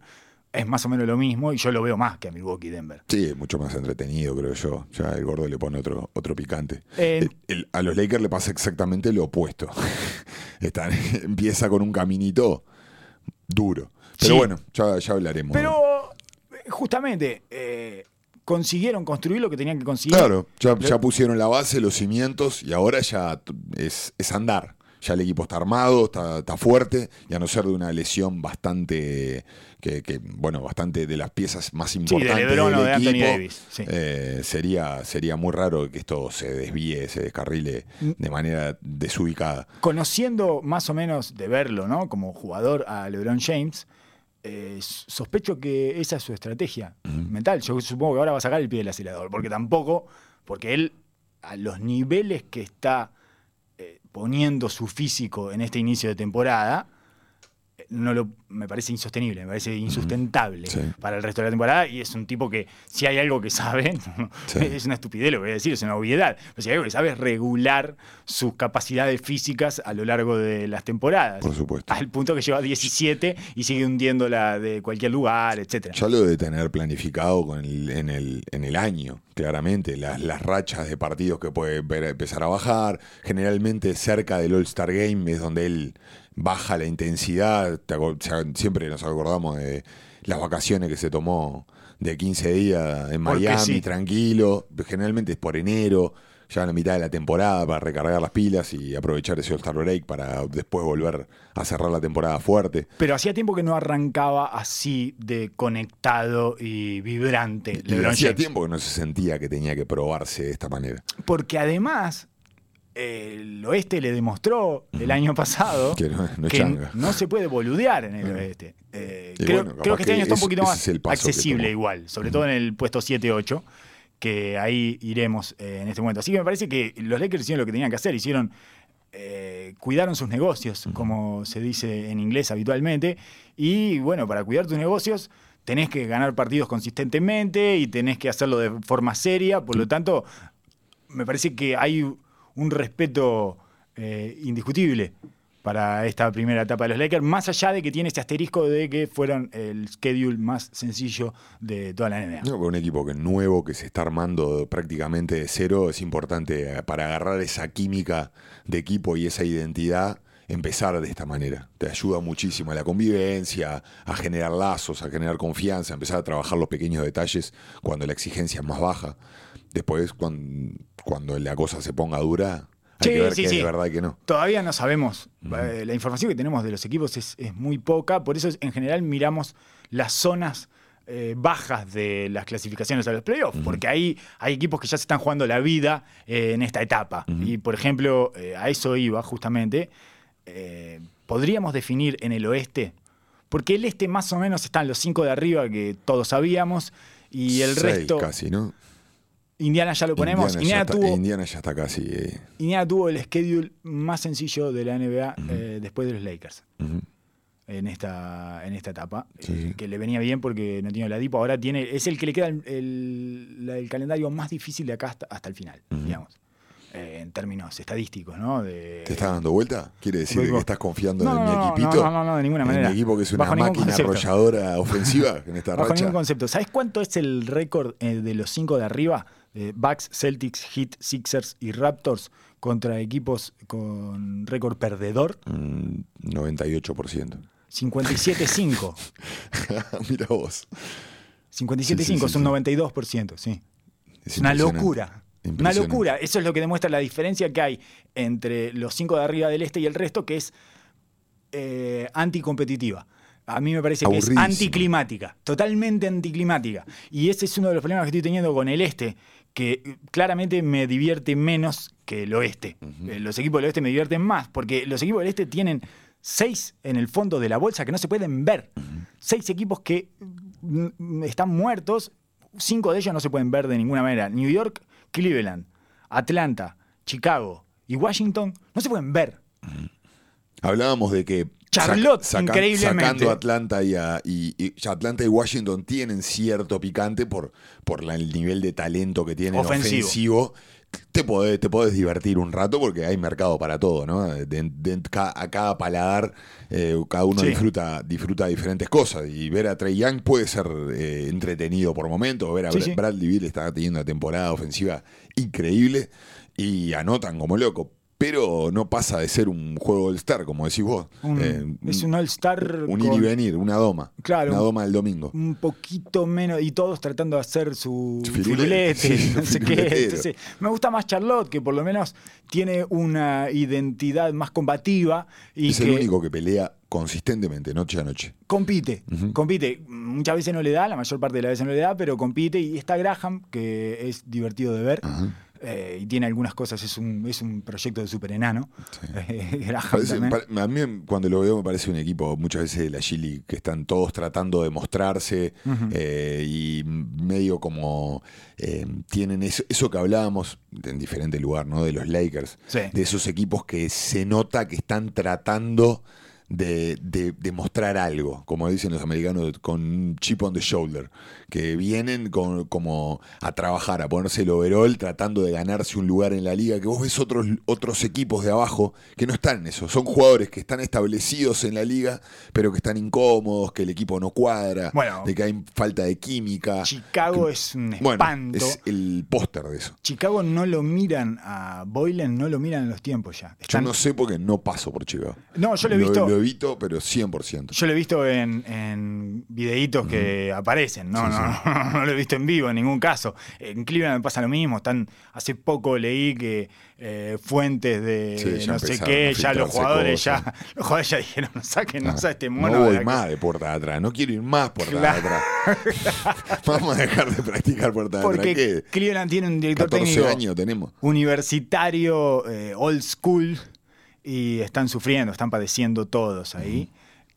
es más o menos lo mismo y yo lo veo más que a Milwaukee Denver. Sí, es mucho más entretenido, creo yo. Ya el gordo le pone otro, otro picante. Eh, El- el- a los Lakers le pasa exactamente lo opuesto. Están, empieza con un caminito duro. Pero Sí. bueno, ya, ya hablaremos. Pero justamente eh, consiguieron construir lo que tenían que conseguir. Claro, ya, ya pusieron la base, los cimientos y ahora ya es, es andar. Ya el equipo está armado, está, está fuerte y a no ser de una lesión bastante, que, que, bueno, bastante de las piezas más Sí, de importantes LeBron del o de Anthony equipo, Davis. sí. eh, sería, sería muy raro que esto se desvíe, se descarrile Mm. de manera desubicada. Conociendo más o menos de verlo, ¿no? Como jugador a LeBron James, eh, sospecho que esa es su estrategia mental. Yo supongo que ahora va a sacar el pie del acelerador, porque tampoco, porque él, a los niveles que está poniendo su físico en este inicio de temporada, no lo, me parece insostenible, me parece insustentable Sí. para el resto de la temporada y es un tipo que si hay algo que sabe, Sí. es una estupidez lo que voy a decir, es una obviedad, pero si hay algo que sabe es regular sus capacidades físicas a lo largo de las temporadas. Por supuesto. Al punto que lleva 17 y sigue hundiéndola de cualquier lugar, etcétera. Ya lo de tener planificado con el- en, el, en el año, claramente. Las, las rachas de partidos que puede empezar a bajar. Generalmente cerca del All-Star Game es donde él baja la intensidad. Siempre nos acordamos de las vacaciones que se tomó de 15 días en Miami, sí. tranquilo. Generalmente es por enero, ya en la mitad de la temporada, para recargar las pilas y aprovechar ese All-Star Break para después volver a cerrar la temporada fuerte. Pero hacía tiempo que no arrancaba así de conectado y vibrante Y hacía tiempo que no se sentía que tenía que probarse de esta manera. Porque además, el oeste le demostró el año pasado Que no- no es que changa. no se puede boludear en el oeste. Eh, creo, bueno, capaz creo que este año está un poquito más es accesible igual, sobre todo en el puesto 7-8, que ahí iremos eh, en este momento. Así que me parece que los Lakers hicieron lo que tenían que hacer, hicieron... eh, cuidaron sus negocios, como se dice en inglés habitualmente, y bueno, para cuidar tus negocios tenés que ganar partidos consistentemente y tenés que hacerlo de forma seria, por lo tanto, me parece que hay un respeto eh, indiscutible para esta primera etapa de los Lakers, más allá de que tiene este asterisco de que fueron el schedule más sencillo de toda la NBA. No, un equipo que es nuevo, que se está armando prácticamente de cero, es importante eh, para agarrar esa química de equipo y esa identidad, empezar de esta manera. Te ayuda muchísimo a la convivencia, a generar lazos, a generar confianza, a empezar a trabajar los pequeños detalles cuando la exigencia es más baja. Después, cuando, cuando la cosa se ponga dura, hay Sí, que ver sí, que es sí. verdad y que no. Todavía no sabemos. Eh, la información que tenemos de los equipos es, es muy poca, por eso en general miramos las zonas eh, bajas de las clasificaciones a los playoffs, porque ahí hay equipos que ya se están jugando la vida eh, en esta etapa. Y por ejemplo, eh, a eso iba justamente. podríamos definir en el oeste, porque el este más o menos están los cinco de arriba que todos sabíamos, y el Seis resto. casi, ¿no? Indiana ya lo ponemos. Indiana, Indiana, ya tuvo, está, Indiana ya está casi. eh, Indiana tuvo el schedule más sencillo de la NBA eh, después de los Lakers en esta, en esta etapa, Sí, eh, sí. que le venía bien porque no tiene la DIPO. Ahora tiene, es el que le queda el, el- la- el calendario más difícil de acá hasta, hasta el final, digamos, eh, en términos estadísticos, ¿no? De, ¿Te estás dando vuelta? ¿Quiere decir que estás confiando No, en no, mi equipito? no, no, no, de ninguna En manera. mi equipo que es una Bajo máquina arrolladora ofensiva en esta Bajo racha. ningún concepto. ¿Sabes cuánto es el récord eh, de los cinco de arriba? Eh, Bucks, Celtics, Heat, Sixers y Raptors contra equipos con récord perdedor. Mm, 98%. 57-5. Mira vos. 57.5 Sí, sí, es un sí. 92%, sí. Es Es una locura. Una locura. Eso es lo que demuestra la diferencia que hay entre los cinco de arriba del este y el resto, que es eh, anticompetitiva. A mí me parece que es anticlimática, totalmente anticlimática. Y ese es uno de los problemas que estoy teniendo con el este, que eh, claramente me divierte menos que el oeste. Eh, Los equipos del oeste me divierten más, porque los equipos del este tienen seis en el fondo de la bolsa que no se pueden ver. Seis equipos que mm, están muertos, cinco de ellos no se pueden ver de ninguna manera. New York, Cleveland, Atlanta, Chicago y Washington no se pueden ver. Hablábamos de que Charlotte, saca- increíblemente. sacando Atlanta y, a- y- y ya Atlanta y Washington tienen cierto picante por, por la- el nivel de talento que tienen Ofensivo. ofensivo. Te podés, te podés divertir un rato porque hay mercado para todo, ¿no? De, a cada paladar, eh, cada uno Sí. disfruta, disfruta diferentes cosas. Y ver a Trey Young puede ser eh, entretenido por momentos. Ver a Sí, Bra- sí. Bradley Beal está teniendo una temporada ofensiva increíble y anotan como loco. Pero no pasa de ser un juego All-Star, como decís vos. Un- Eh, es un All-Star un ir y venir, una doma. Claro. Una doma del domingo. un poquito menos, y todos tratando de hacer su Su firulete, firulete, sí, no sé qué. Entonces, me gusta más Charlotte, que por lo menos tiene una identidad más combativa y es que el único que pelea consistentemente, noche a noche. compite. Compite. Muchas veces no le da, la mayor parte de las veces no le da, pero compite. Y está Graham, que es divertido de ver. Ajá. Eh, y tiene algunas cosas, es un, es un proyecto de super enano. Parece- a mí cuando lo veo me parece un equipo muchas veces de la Chile que están todos tratando de mostrarse eh, y medio como eh, tienen eso, eso que hablábamos en diferente lugar, ¿no? De los Lakers, Sí. de esos equipos que se nota que están tratando de, de- de mostrar algo, como dicen los americanos, con un chip on the shoulder, que vienen con- como a trabajar, a ponerse el overall, tratando de ganarse un lugar en la liga, que vos ves otros, otros equipos de abajo que no están en eso, son jugadores que están establecidos en la liga, pero que están incómodos, que el equipo no cuadra, Bueno. de que hay falta de química. Chicago Que- es un Bueno, espanto. es el póster de eso. Chicago no lo miran a Boylan, no lo miran en los tiempos ya. Yo no sé porque no paso por Chicago. No, yo lo he visto. Lo evito, pero 100%. Yo lo he visto en, en videitos que aparecen, no, Sí, no, no, lo he visto en vivo en ningún caso. En Cleveland me pasa lo mismo. Están, hace poco leí que eh, fuentes de Sí, no sé qué, ya los jugadores ya, los jugadores ya dijeron, sáquenos Ah, a este mono. no voy de aquí". más de puerta de atrás, no quiero ir más puerta Claro. de atrás. Vamos a dejar de practicar puerta de Porque atrás. ¿Qué? Cleveland tiene un director 14 técnico años tenemos. universitario, eh, old school, y están sufriendo, están padeciendo todos ahí.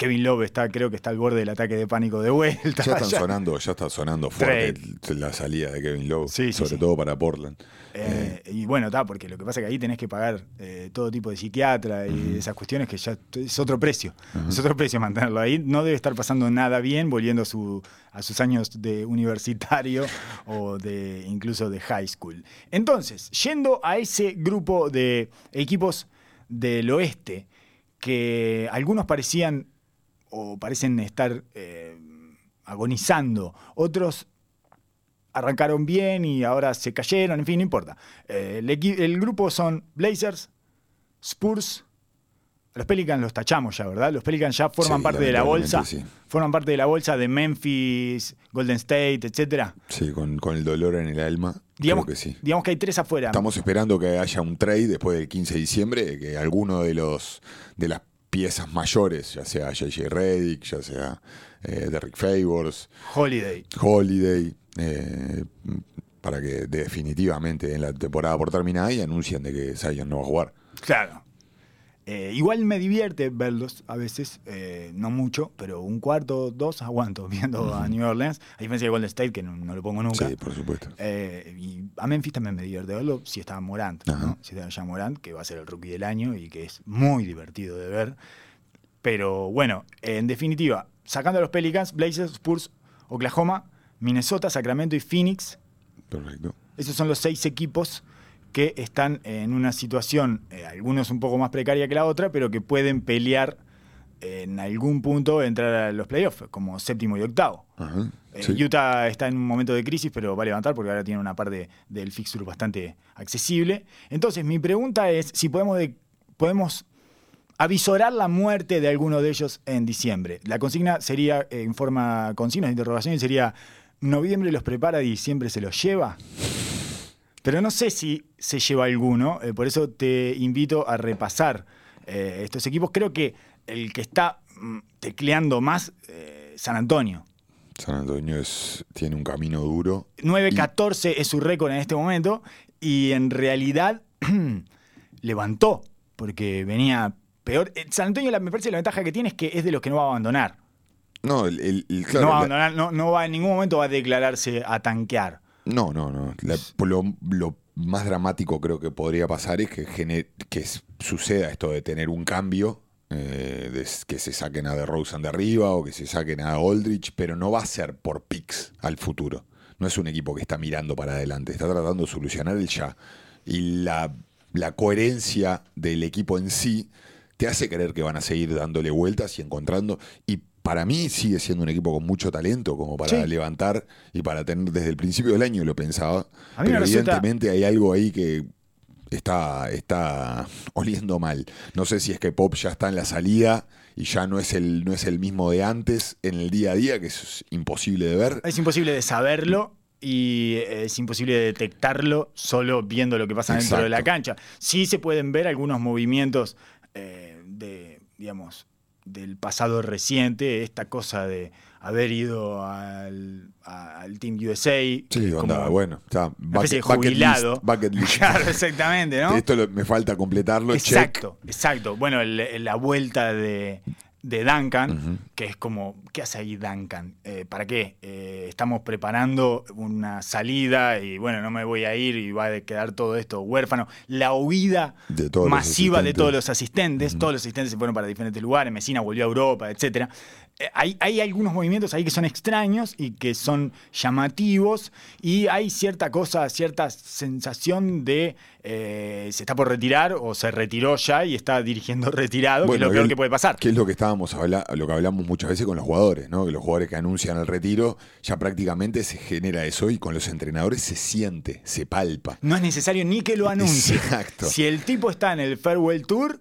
Kevin Love está, creo que está al borde del ataque de pánico de vuelta. Ya están Ya- sonando, ya está sonando fuerte la salida de Kevin Lowe, Sí, sí, sobre sí. todo para Portland. Eh, y bueno, está, porque lo que pasa es que ahí tenés que pagar eh, todo tipo de psiquiatra y esas cuestiones que ya es otro precio. Es otro precio mantenerlo ahí. No debe estar pasando nada bien volviendo a, su, a sus años de universitario o de incluso de high school. Entonces, yendo a ese grupo de equipos del oeste, que algunos parecían o parecen estar eh, agonizando, otros arrancaron bien y ahora se cayeron, en fin, no importa. Eh, el, el grupo son Blazers, Spurs, los Pelicans los tachamos ya, ¿verdad? Los Pelicans ya forman Sí, parte de la bolsa, forman parte de la bolsa de Memphis, Golden State, etcétera. Sí, con, con el dolor en el alma, Digamos, creo que sí. digamos que hay tres afuera. Estamos esperando que haya un trade después del 15 de diciembre, que alguno de los de las piezas mayores, ya sea JJ Reddick, ya sea eh, Derrick Favors, Holiday. Holiday, eh, para que definitivamente den la temporada por terminada y anuncien de que Zion no va a jugar. Claro. Eh, igual me divierte verlos a veces, eh, no mucho, pero un cuarto, dos aguanto viendo a New Orleans, a diferencia de Golden State, que no, no lo pongo nunca. Sí, por supuesto. Eh, y a Memphis también me divierte verlo si está Morant. Si está ya Morant, que va a ser el rookie del año y que es muy divertido de ver. Pero bueno, en definitiva, sacando a los Pelicans, Blazers, Spurs, Oklahoma, Minnesota, Sacramento y Phoenix, Perfecto. esos son los seis equipos que están en una situación, eh, algunos un poco más precaria que la otra, pero que pueden pelear en algún punto entrar a los playoffs, como séptimo y octavo. Ajá. Eh. Utah está en un momento de crisis, pero va a levantar porque ahora tiene una parte del fixture bastante accesible. Entonces, mi pregunta es si podemos, de- podemos avisorar la muerte de alguno de ellos en diciembre. La consigna sería, eh, en forma con signos de interrogación, sería, ¿noviembre los prepara y diciembre se los lleva? Pero no sé si se lleva alguno, eh, por eso te invito a repasar eh, estos equipos. Creo que el que está mm, tecleando más, eh, San Antonio. San Antonio es, tiene un camino duro. 9-14 es su récord en este momento y en realidad levantó porque venía peor. Eh, San Antonio la- me parece la ventaja que tiene es que es de los que no va a abandonar. No, el, el- el- no claro, va a abandonar, no, no va en ningún momento va a declararse a tanquear. No, no, no. La- lo, lo más dramático creo que podría pasar es que, que suceda esto de tener un cambio, eh, de que se saquen a DeRozan de arriba o que se saquen a Aldrich, pero no va a ser por picks al futuro. No es un equipo que está mirando para adelante, está tratando de solucionar el ya. Y la, la coherencia del equipo en sí te hace creer que van a seguir dándole vueltas y encontrando. Y para mí sigue siendo un equipo con mucho talento, como para Sí. levantar y para tener desde el principio del año lo pensaba. Pero resulta- evidentemente hay algo ahí que está, está oliendo mal. No sé si es que Pop ya está en la salida y ya no es el, no es el mismo de antes en el día a día, que es imposible de ver. Es imposible de saberlo y es imposible detectarlo solo viendo lo que pasa dentro de la cancha. Sí se pueden ver algunos movimientos eh, de, digamos, del pasado reciente, esta cosa de haber ido al, al Team USA. Sí, como onda, bueno. Una especie de bucket- bucket list, bucket list. Claro, exactamente, ¿no? Esto lo- me falta completarlo. check. Exacto, exacto. Bueno, el- la vuelta de, de Duncan, que es como, ¿qué hace ahí Duncan? Eh, ¿Para qué? Eh, estamos preparando una salida y bueno, no me voy a ir y va a quedar todo esto huérfano. La huida De masiva de todos los asistentes, todos los asistentes se fueron para diferentes lugares, Messina volvió a Europa, etcétera. Eh, hay, hay algunos movimientos ahí que son extraños y que son llamativos y hay cierta cosa, cierta sensación de eh, se está por retirar o se retiró ya y está dirigiendo retirado, que es lo peor el- que puede pasar. Que es lo que estábamos habla- lo que hablamos muchas veces con los jugadores, ¿no? Que los jugadores que anuncian el retiro, ya prácticamente se genera eso y con los entrenadores se siente, se palpa. No es necesario ni que lo anuncie. Exacto. Si el tipo está en el Farewell Tour,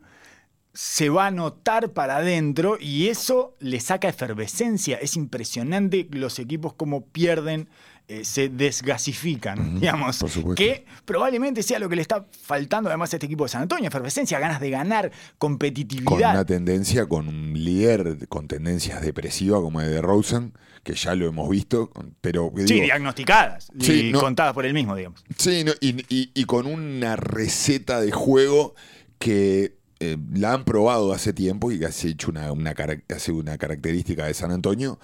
se va a notar para adentro y eso le saca efervescencia. Es impresionante los equipos como pierden, eh, se desgasifican, digamos. por supuesto. Que probablemente sea lo que le está faltando además a este equipo de San Antonio. Efervescencia, ganas de ganar, Con competitividad. una tendencia, con un líder con tendencias depresivas como de Rosen, que ya lo hemos visto, con- pero Sí, digo, diagnosticadas Sí, y no- contadas por él mismo, digamos. Sí, no, y, y- y con una receta de juego que eh, la han probado hace tiempo y que hace hecho una, una, hace una característica de San Antonio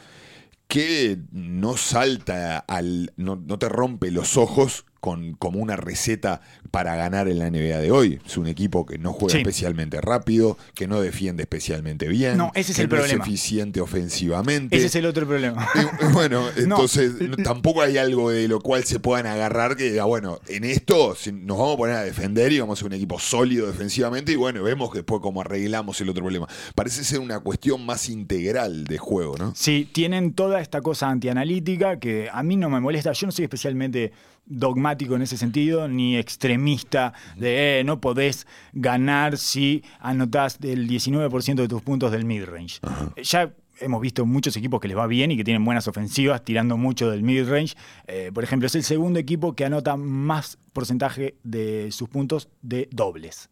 que no salta al. no, no te rompe los ojos con, como una receta para ganar en la NBA de hoy. Es un equipo que no juega Sí. especialmente rápido, que no defiende especialmente bien, No, ese es que el no problema. es eficiente ofensivamente. Ese es el otro problema. Y, Bueno, No. entonces no- tampoco hay algo de lo cual se puedan agarrar que diga, bueno, en esto nos vamos a poner a defender y vamos a ser un equipo sólido defensivamente y bueno, vemos que después cómo arreglamos el otro problema. Parece ser una cuestión más integral de juego, ¿no? Sí, tienen toda esta cosa antianalítica que a mí no me molesta. Yo no soy especialmente dogmático en ese sentido, ni extremista de eh, no podés ganar si anotás el 19% de tus puntos del midrange. Ya hemos visto muchos equipos que les va bien y que tienen buenas ofensivas tirando mucho del midrange. Eh, por ejemplo, es el segundo equipo que anota más porcentaje de sus puntos de dobles.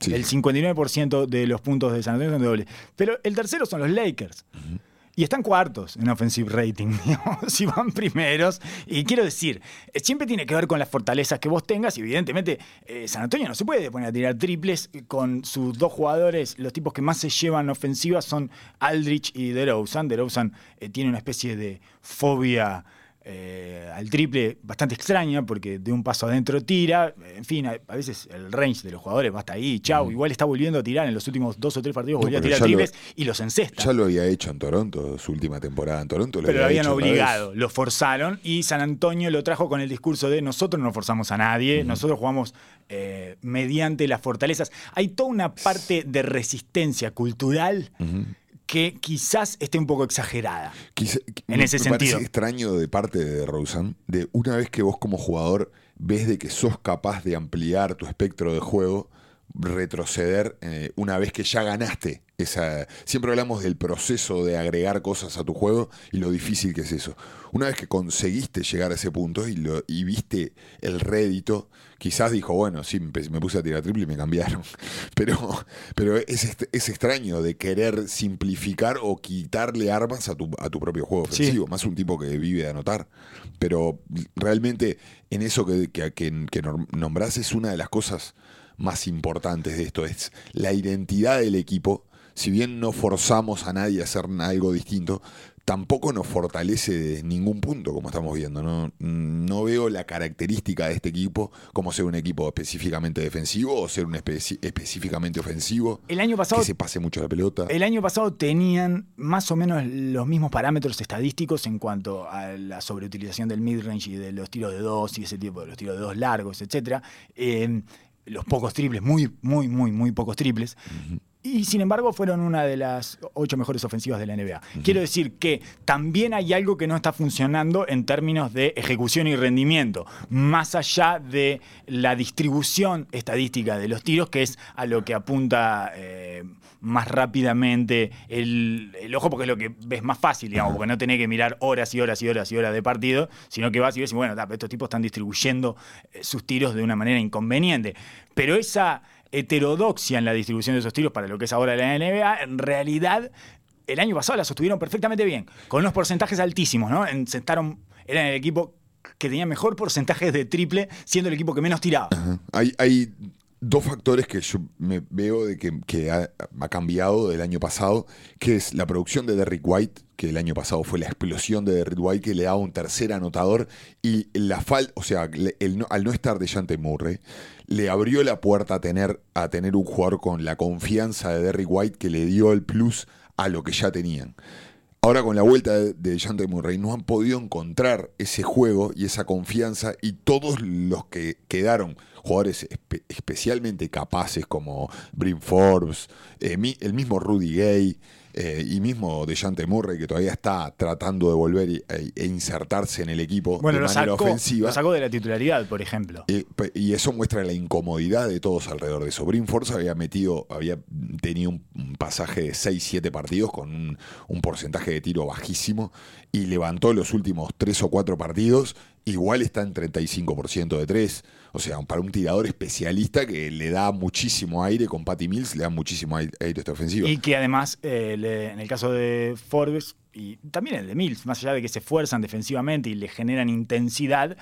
Sí. El 59% de los puntos de San Antonio son de doble. Pero el tercero son los Lakers. Y están cuartos en offensive rating, si van primeros. Y quiero decir, eh, siempre tiene que ver con las fortalezas que vos tengas. Y evidentemente, eh, San Antonio no se puede poner a tirar triples con sus dos jugadores. Los tipos que más se llevan ofensivas son Aldrich y DeRozan. DeRozan eh, tiene una especie de fobia eh, al triple bastante extraña porque de un paso adentro tira. En fin, a, a veces el range de los jugadores va hasta ahí. Chau, igual está volviendo a tirar en los últimos dos o tres partidos. No, volvió a tirar lo- triples y los encesta. Ya lo había hecho en Toronto, su última temporada en Toronto. Lo Pero lo había habían hecho obligado, lo forzaron y San Antonio lo trajo con el discurso de nosotros no forzamos a nadie, nosotros jugamos eh, mediante las fortalezas. Hay toda una parte de resistencia cultural que quizás esté un poco exagerada. Quizá- En me- ese me sentido. parece extraño de parte de Rosen, de una vez que vos como jugador ves de que sos capaz de ampliar tu espectro de juego, retroceder eh, una vez que ya ganaste esa. Siempre hablamos del proceso de agregar cosas a tu juego y lo difícil que es eso. Una vez que conseguiste llegar a ese punto y, lo, y viste el rédito, quizás dijo, bueno, sí, me, puse a tirar triple y me cambiaron. Pero, pero es, es extraño de querer simplificar o quitarle armas a tu, a tu propio juego Sí. ofensivo, más un tipo que vive de anotar. Pero realmente en eso que, que, que- que nom- nombrás es una de las cosas más importantes de esto, es la identidad del equipo. Si bien no forzamos a nadie a hacer algo distinto, tampoco nos fortalece de ningún punto, como estamos viendo. No, no veo la característica de este equipo como ser un equipo específicamente defensivo o ser un especi- específicamente ofensivo. El año pasado que se pase mucho la pelota. El año pasado tenían más o menos los mismos parámetros estadísticos en cuanto a la sobreutilización del midrange y de los tiros de dos y ese tipo de los tiros de dos largos. Eh, los pocos triples, muy, muy, muy, muy pocos triples. y sin embargo fueron una de las ocho mejores ofensivas de la NBA. Quiero decir que también hay algo que no está funcionando en términos de ejecución y rendimiento, más allá de la distribución estadística de los tiros, que es a lo que apunta eh, más rápidamente el, el ojo, porque es lo que ves más fácil, digamos, porque no tenés que mirar horas y horas y horas y horas de partido, sino que vas y ves, y bueno, estos tipos están distribuyendo eh, sus tiros de una manera inconveniente. Pero esa heterodoxia en la distribución de esos tiros para lo que es ahora la NBA, en realidad el año pasado la sostuvieron perfectamente bien, con unos porcentajes altísimos, ¿no? En- Sentaron, eran el equipo que tenía mejor porcentaje de triple, siendo el equipo que menos tiraba. Hay, hay dos factores que yo me veo de que, que ha, cambiado del año pasado, que es la producción de Derrick White, que el año pasado fue la explosión de Derrick White, que le daba un tercer anotador, y la falta, o sea, el al no estar de Jante Murray, le abrió la puerta a tener, a tener un jugador con la confianza de Derrick White que le dio el plus a lo que ya tenían. Ahora con la vuelta de, de Dejounte Murray no han podido encontrar ese juego y esa confianza y todos los que quedaron, jugadores espe- especialmente capaces como Brim Forbes, eh, el mismo Rudy Gay eh, y mismo Dejounte Murray que todavía está tratando de volver y- e, e insertarse en el equipo Bueno, de lo manera sacó, ofensiva. lo sacó de la titularidad, por ejemplo. Eh, y eso muestra la incomodidad de todos alrededor de eso. Brim Force había metido, había tenido un, un pasaje de 6-7 partidos con un, un porcentaje de tiro bajísimo y levantó los últimos 3 o 4 partidos. Igual está en 35% de 3. O sea, para un tirador especialista que le da muchísimo aire con Patty Mills, le da muchísimo aire a esta ofensiva. Y que además, eh, en el caso de Forbes y también el de Mills, más allá de que se esfuerzan defensivamente y le generan intensidad,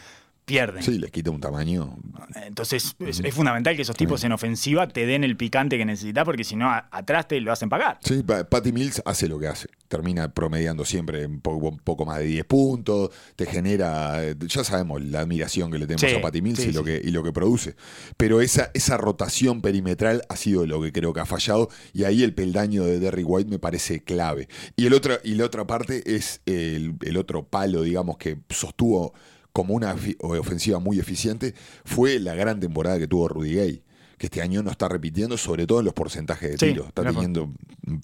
pierden. Sí, les quita un tamaño. Entonces es, es fundamental que esos tipos en ofensiva te den el picante que necesitas porque si no atrás te lo hacen pagar. Sí, Pa- Patty Mills hace lo que hace. Termina promediando siempre un poco, un poco más de 10 puntos. Te genera. eh, Ya sabemos la admiración que le tenemos Sí, a Patty Mills sí, y, lo que, y lo que produce. Pero esa, esa rotación perimetral ha sido lo que creo que ha fallado. Y ahí el peldaño de Derrick White me parece clave. Y, el otro, y la otra parte es el, el otro palo, digamos, que sostuvo como una ofensiva muy eficiente. Fue la gran temporada que tuvo Rudy Gay. Que este año no está repitiendo, sobre todo en los porcentajes de Sí, tiro. Está teniendo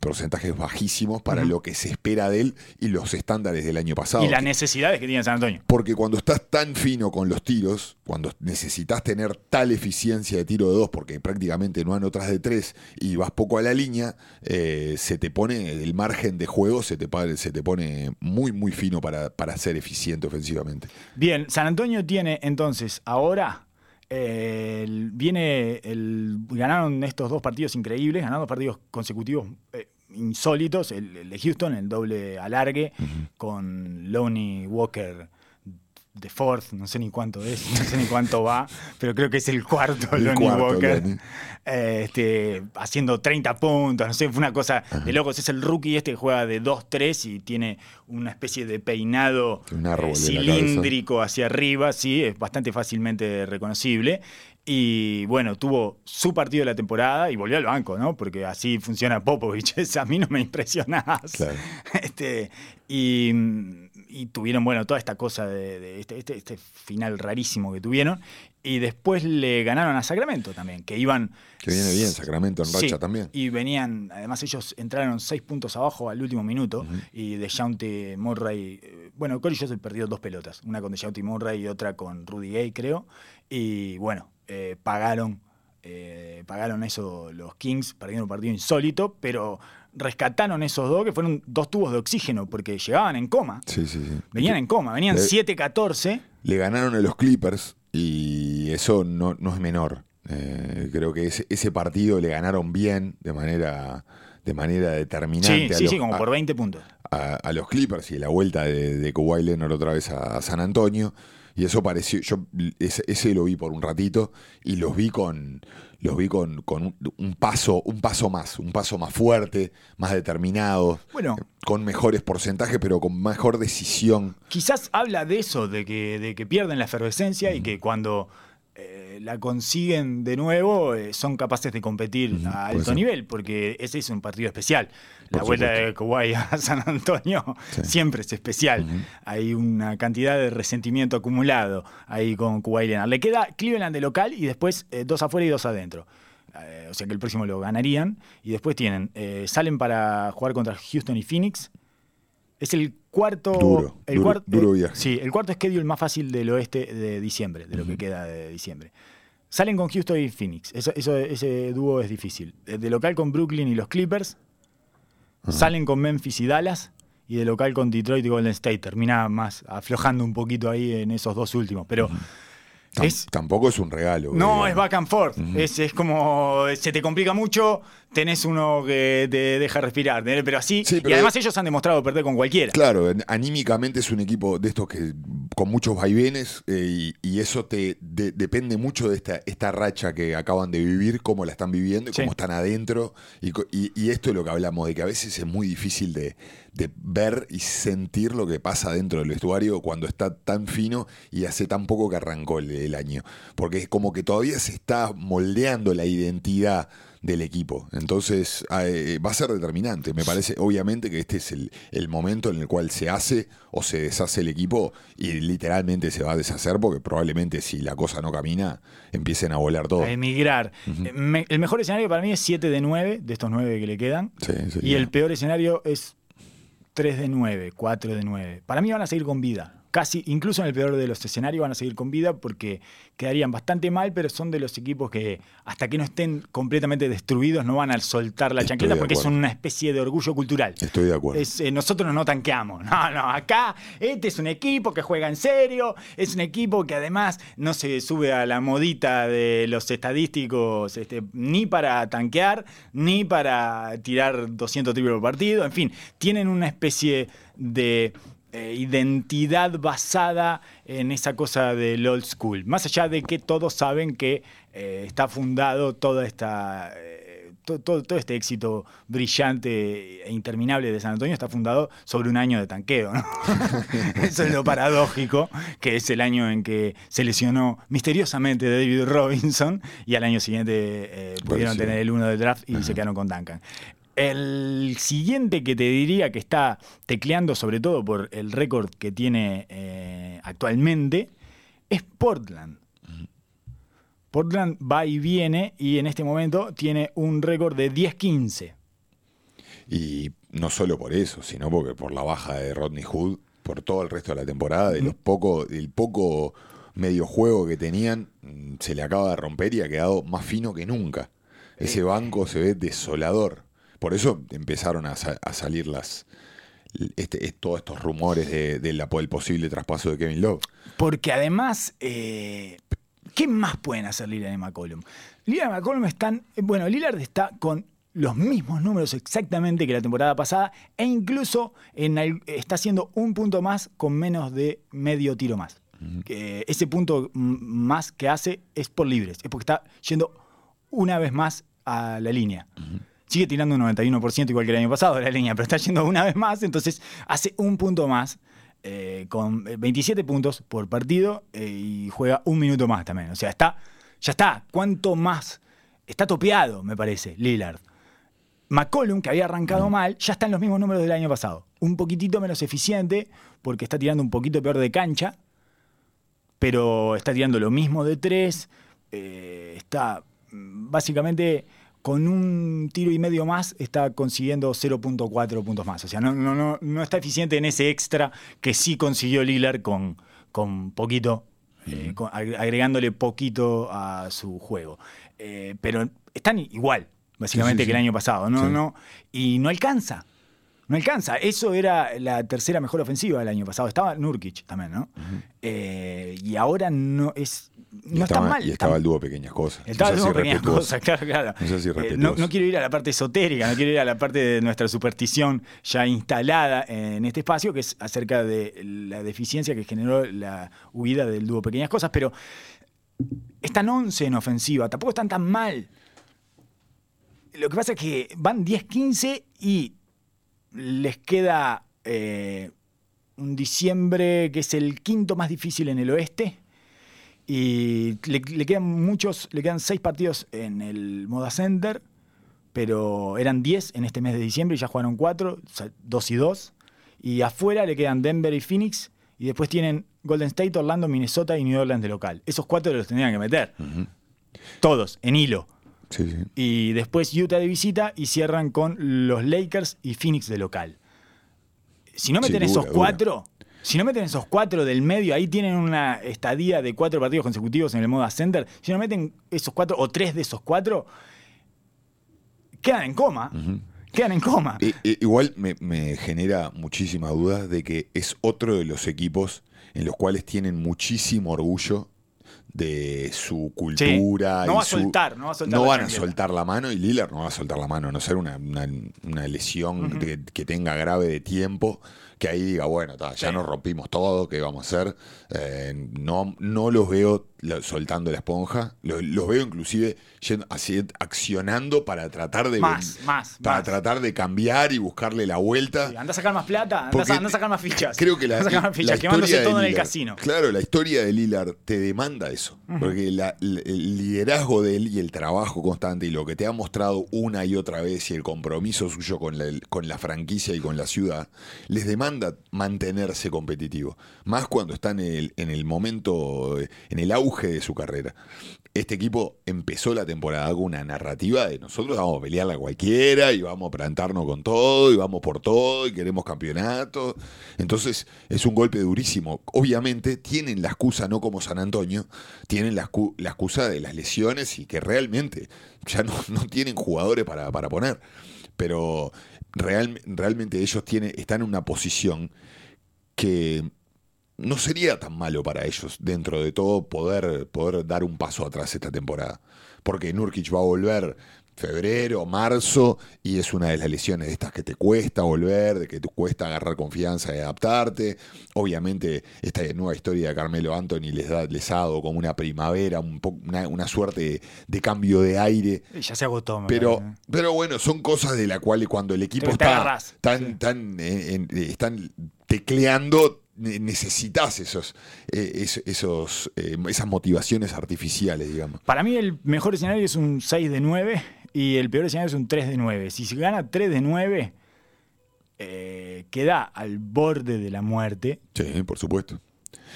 porcentajes bajísimos para lo que se espera de él y los estándares del año pasado. Y las necesidades que tiene San Antonio. porque cuando estás tan fino con los tiros, cuando necesitas tener tal eficiencia de tiro de dos, porque prácticamente no anotas de tres y vas poco a la línea, eh, se te pone el margen de juego, se te, se te pone muy, muy fino para, para ser eficiente ofensivamente. Bien, San Antonio tiene entonces ahora. Eh, el- viene el, ganaron estos dos partidos increíbles, ganaron dos partidos consecutivos eh, insólitos. El, el de Houston, el doble alargue, con Lonnie Walker de fourth, no sé ni cuánto es, no sé ni cuánto va, pero creo que es el cuarto El Lonnie cuarto, Walker. Lonnie. Eh, este, haciendo 30 puntos, no sé, fue una cosa de locos. Es el rookie este que juega de 2-3 y tiene una especie de peinado eh, cilíndrico hacia arriba, sí, es bastante fácilmente reconocible. Y bueno, tuvo su partido de la temporada y volvió al banco, ¿no? Porque así funciona Popovich. A mí no me impresionás. Claro. Este, y, y tuvieron, bueno, toda esta cosa de, de este, este- este final rarísimo que tuvieron. Y después le ganaron a Sacramento también, que iban. Que viene bien, Sacramento en racha Sí, también. Y venían, además ellos entraron seis puntos abajo al último minuto y de Dejounte Murray, eh, bueno, Corey Joseph perdió dos pelotas, una con Dejounte Murray y otra con Rudy Gay, creo. Y bueno, eh, pagaron, eh, pagaron eso los Kings, perdieron un partido insólito, pero rescataron esos dos que fueron dos tubos de oxígeno porque llegaban en coma. Sí, sí, sí. Venían en coma, venían Eh, 7-14. Le ganaron a los Clippers y eso no, no es menor. Eh, creo que ese, ese partido le ganaron bien de manera, de manera determinante. Sí, a sí, los- sí, como a- por 20 puntos. a, a los Clippers y la vuelta de, de Kawhi Leonard otra vez a, a San Antonio. Y eso pareció, yo ese, ese lo vi por un ratito y los vi con los vi con, con un, un paso, un paso más, un paso más fuerte, más determinado, Bueno. con mejores porcentajes, pero con mejor decisión. Quizás habla de eso, de que, de que pierden la efervescencia y que cuando eh, la consiguen de nuevo eh, son capaces de competir a alto nivel, porque ese es un partido especial. La vuelta de Kuwait a San Antonio Sí. siempre es especial. Hay una cantidad de resentimiento acumulado ahí con Kuwait Leonard. Le queda Cleveland de local y después eh, dos afuera y dos adentro. o sea que el próximo lo ganarían. Y después tienen, salen para jugar contra Houston y Phoenix. Es el cuarto. Duro, el duro, cuarto- duro eh, viaje. Sí, el cuarto schedule más fácil del oeste de diciembre, de lo que queda de diciembre. Salen con Houston y Phoenix. Eso, eso- ese dúo es difícil. Eh, De local con Brooklyn y los Clippers. Salen con Memphis y Dallas. Y de local con Detroit y Golden State. Termina más aflojando un poquito ahí en esos dos últimos. Pero Es, Tampoco es un regalo. no, digamos. es back and forth. es, es como se te complica mucho, tenés uno que te deja respirar. Pero así. Sí, y además ellos han demostrado perder con cualquiera. Claro, en- anímicamente es un equipo de estos que con muchos vaivenes eh, y, y eso te de- depende mucho de esta, esta racha que acaban de vivir, cómo la están viviendo y Sí. cómo están adentro. Y- y esto es lo que hablamos, de que a veces es muy difícil de, de ver y sentir lo que pasa dentro del vestuario cuando está tan fino y hace tan poco que arrancó el, el año. Porque es como que todavía se está moldeando la identidad del equipo. Entonces eh, va a ser determinante. Me parece, obviamente, que este es el, el momento en el cual se hace o se deshace el equipo y literalmente se va a deshacer porque probablemente si la cosa no camina, empiecen a volar todo. A emigrar. Eh, me- el mejor escenario para mí es 7 de 9, de estos 9 que le quedan. Sí, Y el peor escenario es 3 de 9, 4 de 9. Para mí van a seguir con vida. Casi, incluso en el peor de los escenarios van a seguir con vida porque quedarían bastante mal, pero son de los equipos que hasta que no estén completamente destruidos no van a soltar la Estoy chancleta porque es acuerdo. una especie de orgullo cultural. Estoy de acuerdo. Es, eh, nosotros no tanqueamos. No, no, acá este es un equipo que juega en serio, es un equipo que además no se sube a la modita de los estadísticos este, ni para tanquear, ni para tirar 200 triples por partido. En fin, tienen una especie de eh, identidad basada en esa cosa del old school. Más allá de que todos saben que eh, está fundado toda esta... eh, to- todo, todo este éxito brillante e interminable de San Antonio está fundado sobre un año de tanqueo. ¿no? Eso es lo paradójico, que es el año en que se lesionó misteriosamente David Robinson y al año siguiente eh, pudieron sí. tener el uno del draft y se quedaron con Duncan. El siguiente que te diría que está tecleando, sobre todo por el récord que tiene eh, actualmente, es Portland. Portland va y viene y en este momento tiene un récord de 10-15. Y no solo por eso, sino porque por la baja de Rodney Hood, por todo el resto de la temporada, de los poco, el poco medio juego que tenían, se le acaba de romper y ha quedado más fino que nunca. Ese banco se ve desolador. Por eso empezaron a, sa- a salir las este, es- todos estos rumores de, de la- del posible traspaso de Kevin Love. Porque además, eh, ¿qué más pueden hacer Lillard y McCollum? Lillard y McCollum están. Bueno, Lillard está con los mismos números exactamente que la temporada pasada e incluso en está haciendo un punto más con menos de medio tiro más. Ese punto más que hace es por libres, es porque está yendo una vez más a la línea. Sigue tirando un 91% igual que el año pasado de la línea, pero está yendo una vez más, entonces hace un punto más eh, con 27 puntos por partido eh, y juega un minuto más también. O sea, está, ya está. ¿Cuánto más? Está topeado, me parece, Lillard. McCollum, que había arrancado mal, ya está en los mismos números del año pasado. Un poquitito menos eficiente, porque está tirando un poquito peor de cancha, pero está tirando lo mismo de tres. eh, está mm, básicamente con un tiro y medio más, está consiguiendo 0.4 puntos más. O sea, no, no, no, no está eficiente en ese extra que sí consiguió Lillard con, con poquito, eh, con- agregándole poquito a su juego. Eh, pero están igual, básicamente, Sí, sí, que el sí. año pasado. ¿no? No, y no alcanza. No alcanza. Eso era la tercera mejor ofensiva del año pasado. Estaba Nurkic también, ¿no? Eh, y ahora no es. No estaba, está mal. Y estaba el dúo Pequeñas Cosas. Estaba seas haciendo pequeñas cosas, claro, claro. No seas Eh, no, no quiero ir a la parte esotérica, no quiero ir a la parte de nuestra superstición ya instalada en este espacio, que es acerca de la deficiencia que generó la huida del dúo Pequeñas Cosas, pero están 11 en ofensiva, tampoco están tan mal. Lo que pasa es que van 10-15 y les queda eh, un diciembre que es el quinto más difícil en el oeste. Y le, le quedan muchos, le quedan seis partidos en el Moda Center, pero eran 10 en este mes de diciembre y ya jugaron cuatro, o sea, dos y dos. Y afuera le quedan Denver y Phoenix, y después tienen Golden State, Orlando, Minnesota y New Orleans de local. Esos cuatro los tendrían que meter. Todos, en hilo. Sí, sí. Y después Utah de visita y cierran con los Lakers y Phoenix de local. Si no Sí, meten dura, esos dura. Si no meten esos cuatro del medio, ahí tienen una estadía de cuatro partidos consecutivos en el modo ascender. Si no meten esos cuatro o tres de esos cuatro, quedan en coma. Quedan en coma. Igual me, me genera muchísima duda de que es otro de los equipos en los cuales tienen muchísimo orgullo de su cultura. No va a su- soltar, no va a soltar No van a soltar la mano y Lillard no va a soltar la mano, a no ser una, una- una lesión que tenga grave de tiempo, que ahí diga, bueno, ta, ya Sí. nos rompimos todo, ¿qué vamos a hacer? Eh, no, no los veo lo- soltando la esponja, los, veo inclusive yendo- así, accionando para tratar de Más, más, para más. tratar de cambiar y buscarle la vuelta. Sí, anda a sacar más plata, anda, anda a sacar más fichas. Creo que la, Anda a sacar más fichas, historia quemándose todo en el casino. Claro, la historia de Lillard te demanda eso. Porque la- el liderazgo de él y el trabajo constante y lo que te ha mostrado una y otra vez y el compromiso suyo con la, con la franquicia y con la ciudad, les demanda mantenerse competitivo. Más cuando están en el, en el momento, en el auge de su carrera. Este equipo empezó la temporada con una narrativa de nosotros vamos a pelearla cualquiera y vamos a plantarnos con todo y vamos por todo y queremos campeonato. Entonces es un golpe durísimo. Obviamente tienen la excusa, no como San Antonio, tienen la, la excusa de las lesiones y que realmente ya no, no tienen jugadores para, para poner. Pero real- realmente ellos tienen, están en una posición que no sería tan malo para ellos, dentro de todo, poder, poder dar un paso atrás esta temporada. Porque Nurkic va a volver febrero, marzo, y es una de las lesiones de estas que te cuesta volver, de que te cuesta agarrar confianza y adaptarte. Obviamente, esta nueva historia de Carmelo Anthony les, da, les ha dado como una primavera, un po- una, una suerte de, de cambio de aire. Y Ya se agotó. Pero, parece. pero bueno, son cosas de las cuales cuando el equipo está tan, sí. tan, eh, en- eh, están tecleando, necesitas esos, eh, es- esos, eh, esas motivaciones artificiales, digamos. Para mí el mejor escenario es un 6 de 9 y el peor escenario es un 3 de 9. Si se gana 3 de 9, eh, queda al borde de la muerte. Sí, por supuesto.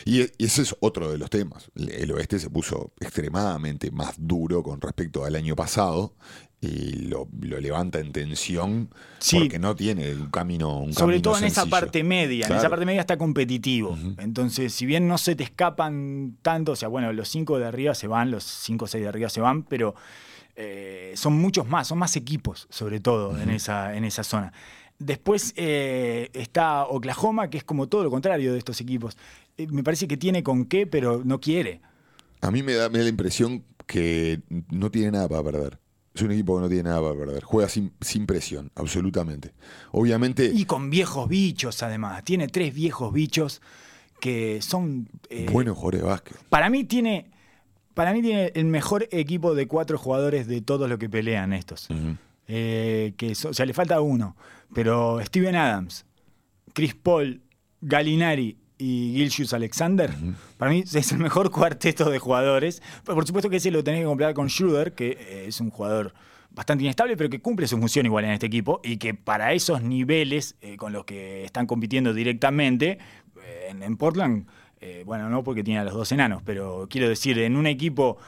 Y, e- y ese es otro de los temas. El, el oeste se puso extremadamente más duro con respecto al año pasado y lo, lo levanta en tensión Sí. porque no tiene un camino un Sobre camino todo en esa parte media. En esa parte media está competitivo. Entonces, si bien no se te escapan tanto, o sea, bueno, los 5 de arriba se van, los 5 o 6 de arriba se van, pero eh, son muchos más, son más equipos, sobre todo, en, esa, en esa zona. Después eh, está Oklahoma, que es como todo lo contrario de estos equipos. Eh, me parece que tiene con qué, pero no quiere. A mí me da, me da la impresión que no tiene nada para perder. Es un equipo que no tiene nada para perder. Juega sin, sin presión, absolutamente. Obviamente, Y con viejos bichos, además. Tiene tres viejos bichos que son. eh, buenos jugadores de básquet. Para mí tiene. Para mí tiene el mejor equipo de cuatro jugadores de todos los que pelean estos. Eh, que so- o sea, le falta uno. Pero Steven Adams, Chris Paul, Gallinari y Gilgius Alexander, para mí es el mejor cuarteto de jugadores. Pero por supuesto que ese lo tenés que completar con Schroeder, que eh, es un jugador bastante inestable, pero que cumple su función igual en este equipo y que para esos niveles eh, con los que están compitiendo directamente eh, en, en Portland, eh, bueno, no porque tiene a los dos enanos, pero quiero decir, en un equipo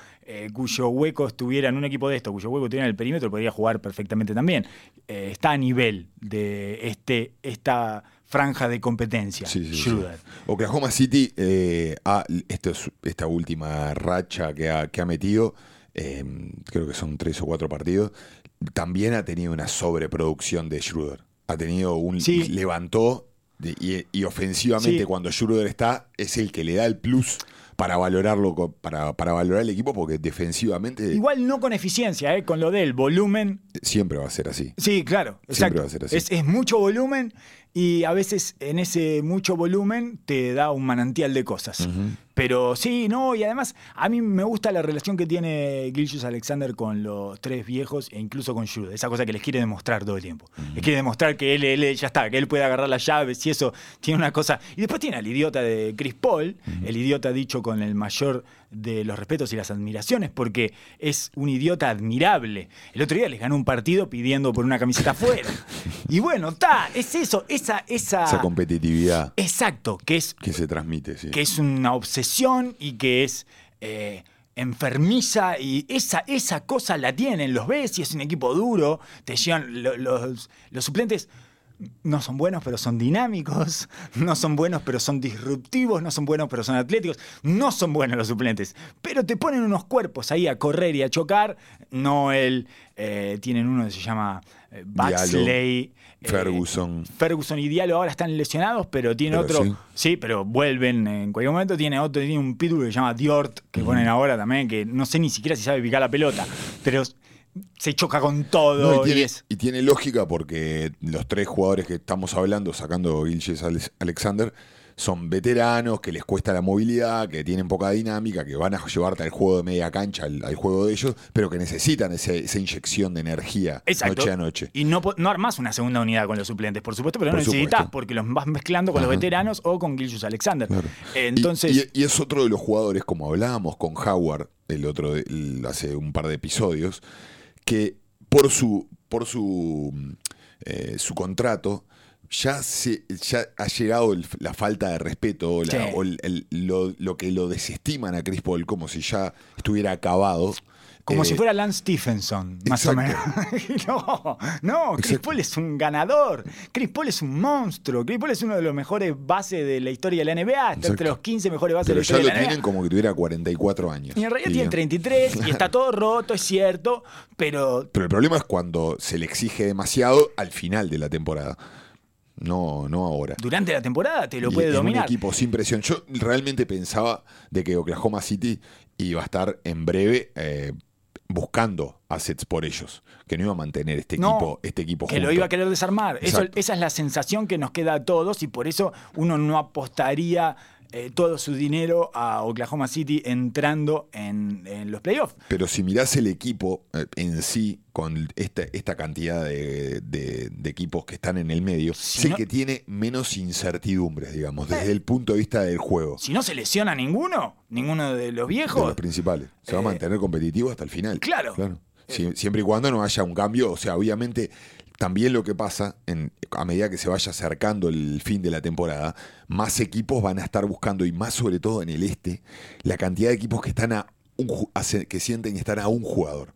cuyo hueco estuviera, en un equipo de esto, cuyo hueco estuviera en el perímetro, podría jugar perfectamente también. Está a nivel de este, esta franja de competencia, Sí, sí, sí. Schroeder. Oklahoma City, eh, esto es- esta última racha que ha, que ha metido, eh, creo que son tres o cuatro partidos, también ha tenido una sobreproducción de Schroeder. Ha tenido un. Levantó y, y ofensivamente, cuando Schroeder está, es el que le da el plus para valorarlo, para, para valorar el equipo, porque defensivamente Igual no con eficiencia, eh, con lo del volumen. siempre va a ser así. Sí, claro, Siempre va a ser así. Es, es mucho volumen y a veces en ese mucho volumen te da un manantial de cosas. Pero sí, no, y además a mí me gusta la relación que tiene Gilgius Alexander con los tres viejos e incluso con Schroeder. Esa cosa que les quiere demostrar todo el tiempo. Les quiere demostrar que él, él ya está, que él puede agarrar las llaves y eso tiene una cosa. Y después tiene al idiota de Chris Paul, el idiota dicho con el mayor de los respetos y las admiraciones, porque es un idiota admirable. El otro día les ganó un partido pidiendo por una camiseta afuera. y bueno, está, es eso, esa, esa. Esa competitividad Exacto, que es que se transmite, sí. que es una obsesión y que es eh, enfermiza y esa, esa cosa la tienen, los ves y es un equipo duro, te llevan lo- los, los suplentes no son buenos pero son dinámicos, no son buenos pero son disruptivos, no son buenos pero son atléticos, no son buenos los suplentes, pero te ponen unos cuerpos ahí a correr y a chocar, no el, eh, tienen uno que se llama eh, Baxley. eh, Ferguson. Ferguson y Diallo ahora están lesionados, pero tiene Pero otro. sí. Sí. pero vuelven en cualquier momento. Tiene otro, tiene un pitbull que se llama Diort, que ponen ahora también, que no sé ni siquiera si sabe picar la pelota, pero se choca con todo. No, y, y tiene, es- y tiene lógica porque los tres jugadores que estamos hablando, sacando Alex- Alexander, son veteranos, que les cuesta la movilidad, que tienen poca dinámica, que van a llevarte al juego de media cancha, al, al juego de ellos, pero que necesitan ese- esa inyección de energía Exacto. noche a noche. Y no, no armás una segunda unidad con los suplentes, por supuesto, pero no necesitas porque los vas mezclando con los veteranos o con Gilgius Alexander. Claro. Entonces, Y, y- y es otro de los jugadores, como hablábamos con Howard el otro de- el- hace un par de episodios, que por su, por su, eh, su contrato ya, se, ya ha llegado el- la falta de respeto o, la- Sí. o el- el- lo, lo que lo desestiman a Chris Paul como si ya estuviera acabado. Como Eh, si fuera Lance Stephenson, más o menos. no, no, Chris Exacto. Paul es un ganador. Chris Paul es un monstruo. Chris Paul es uno de los mejores bases de la historia de la NBA. Está entre los 15 mejores bases Pero de ya la lo historia de la tienen NBA. como que tuviera 44 años. Y en realidad tiene 33 y está todo roto, es cierto, pero Pero el problema es cuando se le exige demasiado al final de la temporada. No, no ahora. durante la temporada te lo Y puede dominar. un equipo sin presión. Yo realmente pensaba de que Oklahoma City iba a estar en breve eh, buscando assets por ellos, que no iba a mantener este No, equipo, este equipo que junto. lo iba a querer desarmar. Eso- esa es la sensación que nos queda a todos y por eso uno no apostaría eh, todo su dinero a Oklahoma City entrando en, en los playoffs. Pero si mirás el equipo eh, en sí, con esta, esta cantidad de, de- de equipos que están en el medio, Si es el no- que tiene menos incertidumbres, digamos, desde Eh. el punto de vista del juego. Si no se lesiona ninguno, ninguno de los de viejos, los principales. Se va a mantener competitivo hasta el final. claro. Sie- siempre y cuando no haya un cambio. O sea, obviamente, también lo que pasa, en, a medida que se vaya acercando el fin de la temporada, más equipos van a estar buscando, y más sobre todo en el este, la cantidad de equipos que están a un a que sienten estar a un jugador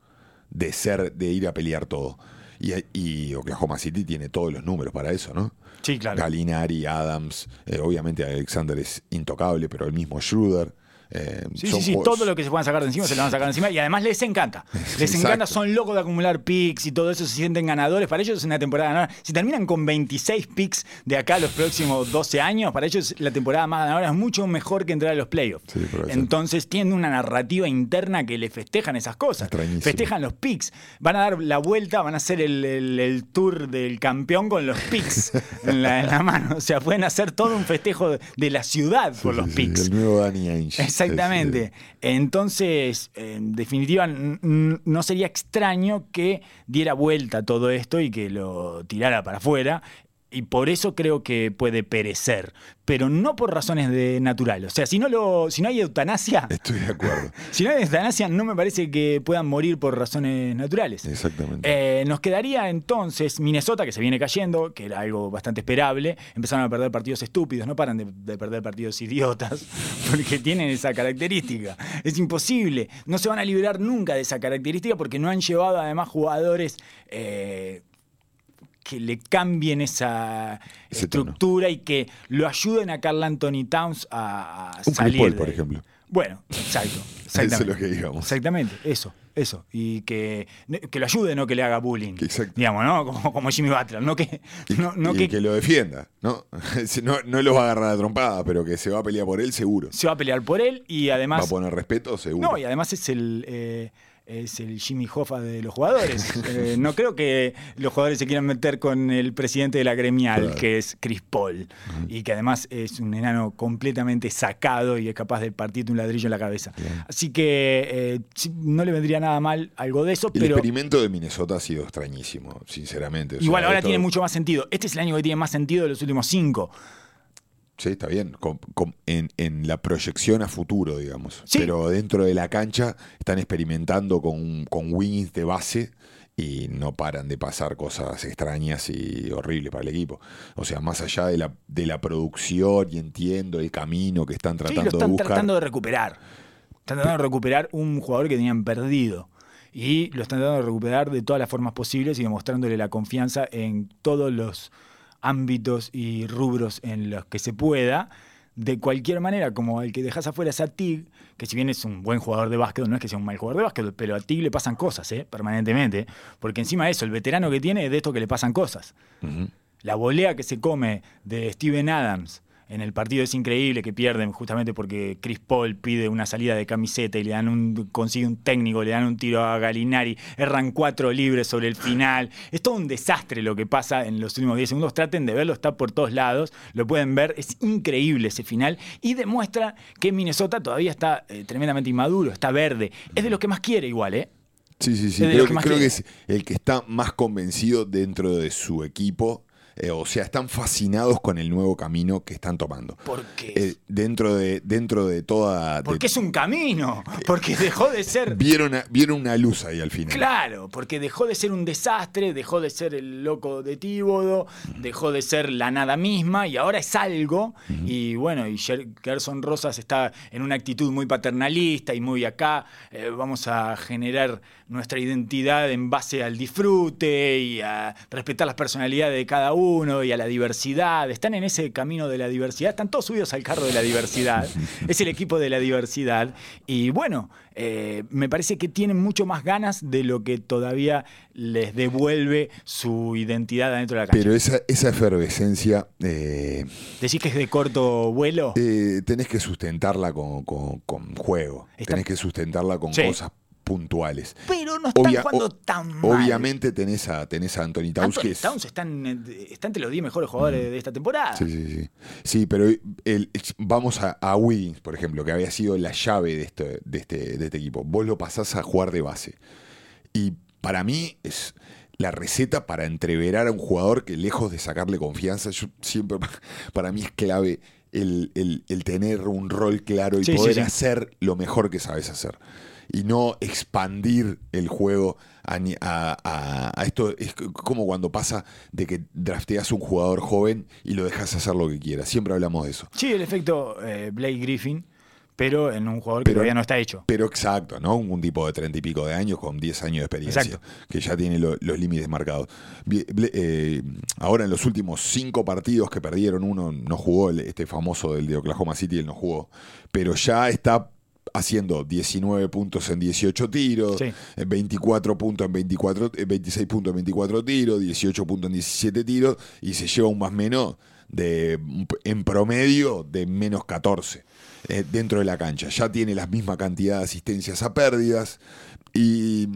de ser, de ir a pelear todo. Y, y Oklahoma City tiene todos los números para eso, ¿no? sí, claro. Galinari, Adams, eh, obviamente Alexander es intocable, pero el mismo Schroeder. Eh, Sí, sí, sí, todo lo que se puedan sacar de encima se lo van a sacar de encima y además les encanta. Les Exacto. encanta, son locos de acumular picks y todo eso, se sienten ganadores. Para ellos es una temporada ganadora. Si terminan con 26 picks de acá a los próximos 12 años, para ellos la temporada más ganadora es mucho mejor que entrar a los playoffs. Sí. Entonces tienen una narrativa interna que le festejan esas cosas. Extrañísimo. Festejan los picks. Van a dar la vuelta, van a hacer el, el- el tour del campeón con los picks en, la, en la mano. O sea, pueden hacer todo un festejo de, de la ciudad por Sí, los sí, picks. El nuevo Danny Ainge. Exactamente. Entonces, en definitiva, no sería extraño que diera vuelta todo esto y que lo tirara para afuera. Y por eso creo que puede perecer. Pero no por razones de natural. O sea, si no, lo, si no hay eutanasia, Estoy de acuerdo. si no hay eutanasia, no me parece que puedan morir por razones naturales. Exactamente. Eh, nos quedaría entonces Minnesota, que se viene cayendo, que era algo bastante esperable. Empezaron a perder partidos estúpidos, no paran de, de perder partidos idiotas, porque tienen esa característica. Es imposible. No se van a liberar nunca de esa característica porque no han llevado además jugadores. eh, que le cambien esa Ese tono. estructura y que lo ayuden a Carl Anthony Towns a, a Un salir. Paul, de por ejemplo. Bueno, exacto. Eso es exactamente. lo que digamos. Exactamente, eso, eso. Y que, que lo ayude, no que le haga bullying. Exacto. Digamos, ¿no? Como, como Jimmy Butler. No que. No, no y que, que lo defienda, ¿no? No, no lo va a agarrar a trompada, pero que se va a pelear por él, seguro. se va a pelear por él y Va además. a poner respeto, seguro. No, y además es el. eh, es el Jimmy Hoffa de los jugadores. Eh, no creo que los jugadores se quieran meter con el presidente de la gremial, Claro. que es Chris Paul, y que además es un enano completamente sacado y es capaz de partirte un ladrillo en la cabeza. Así que eh, no le vendría nada mal algo de eso, el pero experimento de Minnesota ha sido extrañísimo, sinceramente. Igual ahora tiene mucho más sentido. Este es el año que tiene más sentido de los últimos cinco. Sí, está bien. con- con- en, en la proyección a futuro, digamos. Sí. Pero dentro de la cancha están experimentando con, con wings de base y no paran de pasar cosas extrañas y horribles para el equipo. O sea, más allá de la, de la producción y entiendo el camino que están Sí, tratando lo de están buscar. tratando de recuperar. Están tratando de recuperar un jugador que tenían perdido. Y lo están tratando de recuperar de todas las formas posibles y demostrándole la confianza en todos los ámbitos y rubros en los que se pueda. De cualquier manera, como el que dejas afuera es a Tig, que si bien es un buen jugador de básquet, no es que sea un mal jugador de básquet, pero a Tig le pasan cosas, ¿eh? permanentemente. Porque encima de eso, el veterano que tiene es de esto que le pasan cosas. La volea que se come de Steven Adams en el partido es increíble que pierden justamente porque Chris Paul pide una salida de camiseta y le dan un consigue un técnico, le dan un tiro a Galinari, erran cuatro libres sobre el final. Es todo un desastre lo que pasa en los últimos 10 segundos. Traten de verlo, está por todos lados, lo pueden ver, es increíble ese final y demuestra que Minnesota todavía está eh, tremendamente inmaduro, está verde. Es de los que más quiere igual, ¿eh? Sí, sí, sí. Creo, que creo es el que está más convencido dentro de su equipo. Eh, o sea, están fascinados con el nuevo camino que están tomando. Porque, Eh, dentro, de, dentro de toda. de- porque es un camino, porque dejó de ser... vieron, a- vieron una luz ahí al final. Claro, porque dejó de ser un desastre, dejó de ser el loco de Tíbodo, dejó de ser la nada misma y ahora es algo. Y bueno, y Ger- Gerson Rosas está en una actitud muy paternalista y muy acá. eh, vamos a generar nuestra identidad en base al disfrute y a respetar las personalidades de cada uno y a la diversidad. Están en ese camino de la diversidad, están todos subidos al carro de la diversidad. es el equipo de la diversidad. Y bueno, eh, me parece que tienen mucho más ganas de lo que todavía les devuelve su identidad adentro de la cancha. Pero esa, esa efervescencia eh, ¿Decís que es de corto vuelo? eh, tenés que sustentarla con, con- con juego. Está- Tenés que sustentarla con Sí. cosas puntuales. Pero no están Obvia- jugando tan mal. Obviamente tenés a, tenés a Anthony Towns, Anthony Towns están, eh, está entre los 10 mejores jugadores de esta temporada. Sí, sí, sí. Sí, pero el- vamos a, a Wiggins, por ejemplo, que había sido la llave de este, de, este, de este equipo. Vos lo pasás a jugar de base. Y para mí es la receta para entreverar a un jugador que lejos de sacarle confianza, yo siempre, para mí es clave el, el- el tener un rol claro y Sí, sí, poder sí. hacer lo mejor que sabes hacer. Y no expandir el juego a, esto. Es como cuando pasa de que drafteas un jugador joven y lo dejas hacer lo que quiera. Siempre hablamos de eso. Sí, el efecto eh, Blake Griffin, pero en un jugador que Pero- todavía no está hecho. Pero exacto, ¿no? Un tipo de treinta y pico de años con 10 años de experiencia, Exacto. que ya tiene lo- los límites marcados. Eh, ahora en los últimos cinco partidos que perdieron, uno no jugó, el- este famoso del de Oklahoma City, él no jugó, pero ya está haciendo 19 puntos en 18 tiros, Sí. eh, 24 puntos en 24, eh, 26 puntos en 24 tiros, 18 puntos en 17 tiros y se lleva un más menos de en promedio de menos 14 eh, dentro de la cancha. Ya tiene la misma cantidad de asistencias a pérdidas y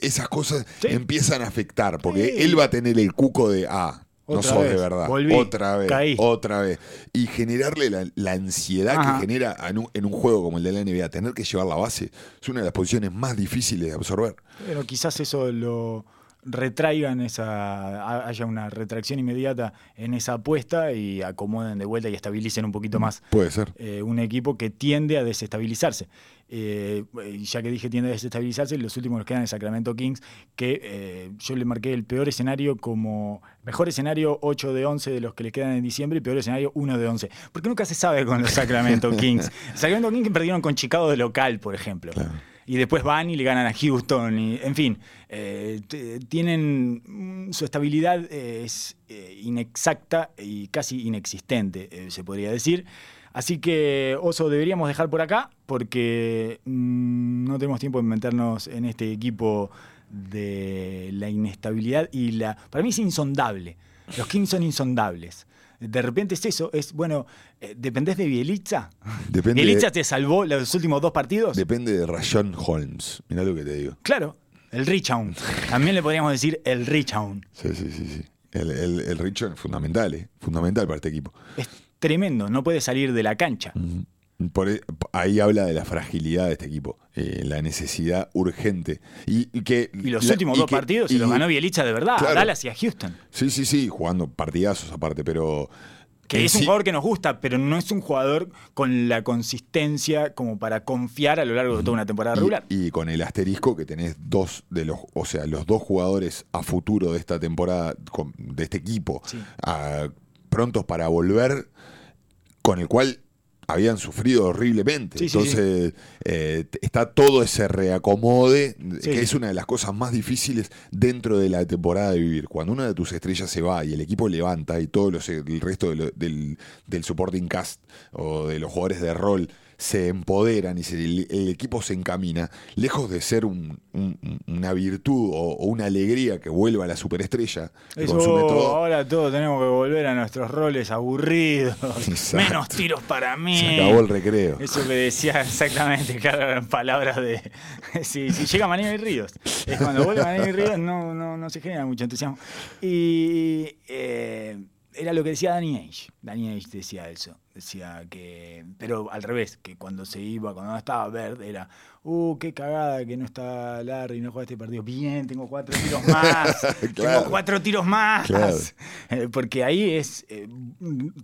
esas cosas Sí. empiezan a afectar porque Sí. él va a tener el cuco de ah, no Otra sos de vez, verdad. volví, otra vez, caí. otra vez. Y generarle la, la ansiedad Ajá. que genera en un, en un juego como el de la NBA, tener que llevar la base, es una de las posiciones más difíciles de absorber. Pero quizás eso lo retraigan esa ha- haya una retracción inmediata en esa apuesta y acomoden de vuelta y estabilicen un poquito más Puede ser. eh, un equipo que tiende a desestabilizarse. Eh, ya que dije tiende a desestabilizarse, los últimos nos quedan en Sacramento Kings, que eh, yo le marqué el peor escenario como mejor escenario 8 de 11 de los que le quedan en diciembre y peor escenario 1 de 11. Porque nunca se sabe con los Sacramento Kings. Sacramento Kings perdieron con Chicago de local, por ejemplo. Claro. Y después van y le ganan a Houston. Y, en fin, eh, tienen. mm, Su estabilidad es eh, inexacta y casi inexistente, eh, se podría decir. Así que, Oso, deberíamos dejar por acá porque mm, no tenemos tiempo de meternos en este equipo de la inestabilidad y la. Para mí es insondable. Los Kings son insondables. De repente es eso, es, bueno, eh, ¿dependés de Bielitsa? Depende ¿Bielitsa de- te salvó los últimos dos partidos? Depende de Rayon Holmes. Mirá lo que te digo. Claro, el Richown. También le podríamos decir el Richown. Sí, sí, sí. sí. El, el, el fundamental, ¿eh? Fundamental para este equipo. Es tremendo, no puede salir de la cancha. Por e- ahí habla de la fragilidad de este equipo, eh, la necesidad urgente. Y, y que, Y los la- últimos y dos que- partidos se y- los ganó Bielitsa de verdad, Claro. a Dallas y a Houston. Sí, sí, sí, jugando partidazos aparte, pero. Que es un jugador que nos gusta, pero no es un jugador con la consistencia como para confiar a lo largo de toda una temporada regular. Y, con el asterisco que tenés dos de los, o sea, los dos jugadores a futuro de esta temporada, de este equipo, Sí. a- prontos para volver, con el cual habían sufrido horriblemente. Sí, sí, Entonces, eh, está todo ese reacomode, que es una de las cosas más difíciles dentro de la temporada de vivir. Cuando una de tus estrellas se va y el equipo levanta y todo los, el resto de lo- del, del supporting cast o de los jugadores de rol se empoderan y se- el, el equipo se encamina, lejos de ser un- un- una virtud o, o una alegría que vuelva a la superestrella, que Eso, consume todo. ahora todos tenemos que volver a nuestros roles aburridos. Exacto. Menos tiros para mí. Se acabó el recreo. Eso que decía exactamente, claro, eran palabras de. Si, si llega Manini y Ríos. Es cuando vuelve Manini y Ríos no, no, no se genera mucho entusiasmo. Y eh, era lo que decía Danny Age. Danny Age decía eso. Decía que. Pero al revés, que cuando se iba, cuando no estaba Verde, era. Uh, qué cagada que no está Larry, no juega este partido. Bien, tengo cuatro tiros más. Claro. Tengo cuatro tiros más. Claro. Eh, porque ahí es eh,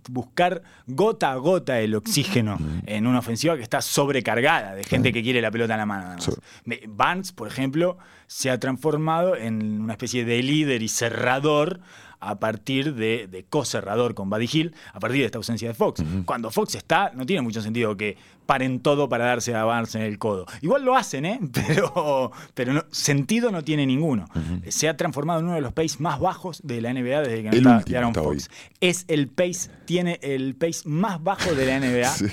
buscar gota a gota el oxígeno en una ofensiva que está sobrecargada de gente que quiere la pelota en la mano. nada más. Sí. Me- Barnes, por ejemplo, se ha transformado en una especie de líder y cerrador a partir de, de co-cerrador con Buddy Hill, a partir de esta ausencia de Fox. Cuando Fox está, no tiene mucho sentido que paren todo para darse a Barnes en el codo. Igual lo hacen, ¿eh? pero, pero no- sentido no tiene ninguno. Se ha transformado en uno de los pace más bajos de la NBA desde que no está De'Aaron está hoy. Fox. Es el pace, tiene el pace más bajo de la NBA. Sí.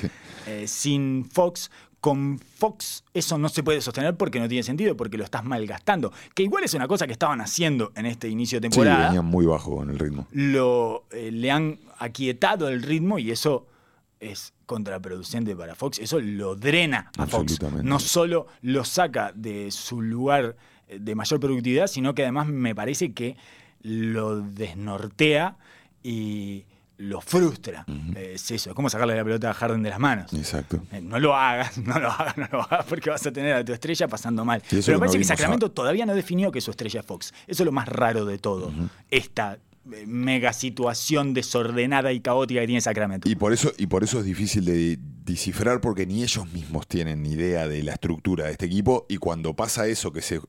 Eh, sin Fox, con Fox eso no se puede sostener porque no tiene sentido, porque lo estás malgastando. Que igual es una cosa que estaban haciendo en este inicio de Sí, temporada. venían muy bajo con el ritmo. lo, eh, le han aquietado el ritmo y eso es contraproducente para Fox. Eso lo drena a Fox. No solo lo saca de su lugar eh, de mayor productividad, sino que además me parece que lo desnortea y lo frustra. Eh, Es eso, es como sacarle la pelota a Harden de las manos. Exacto. Eh, No lo hagas, no lo hagas, no lo hagas, porque vas a tener a tu estrella pasando mal. Pero me parece no que Sacramento todavía no definió que su estrella es Fox. Eso es lo más raro de todo. Esta eh, mega situación desordenada y caótica que tiene Sacramento. Y por eso, y por eso es difícil de descifrar porque ni ellos mismos tienen idea de la estructura de este equipo y cuando pasa eso que se,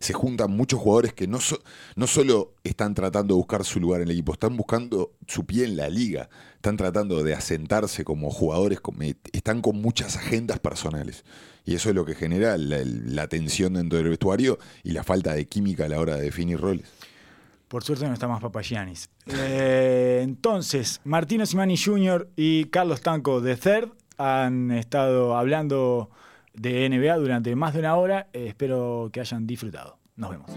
se juntan muchos jugadores que no, so- no solo están tratando de buscar su lugar en el equipo, están buscando su pie en la liga, están tratando de asentarse como jugadores, como- están con muchas agendas personales. Y eso es lo que genera la, la tensión dentro del vestuario y la falta de química a la hora de definir roles. Por suerte no está más Papagianis. Eh, entonces, Martino Simani Jr. y Carlos Tanco de Third han estado hablando de NBA durante más de una hora. Eh, espero que hayan disfrutado. Nos vemos.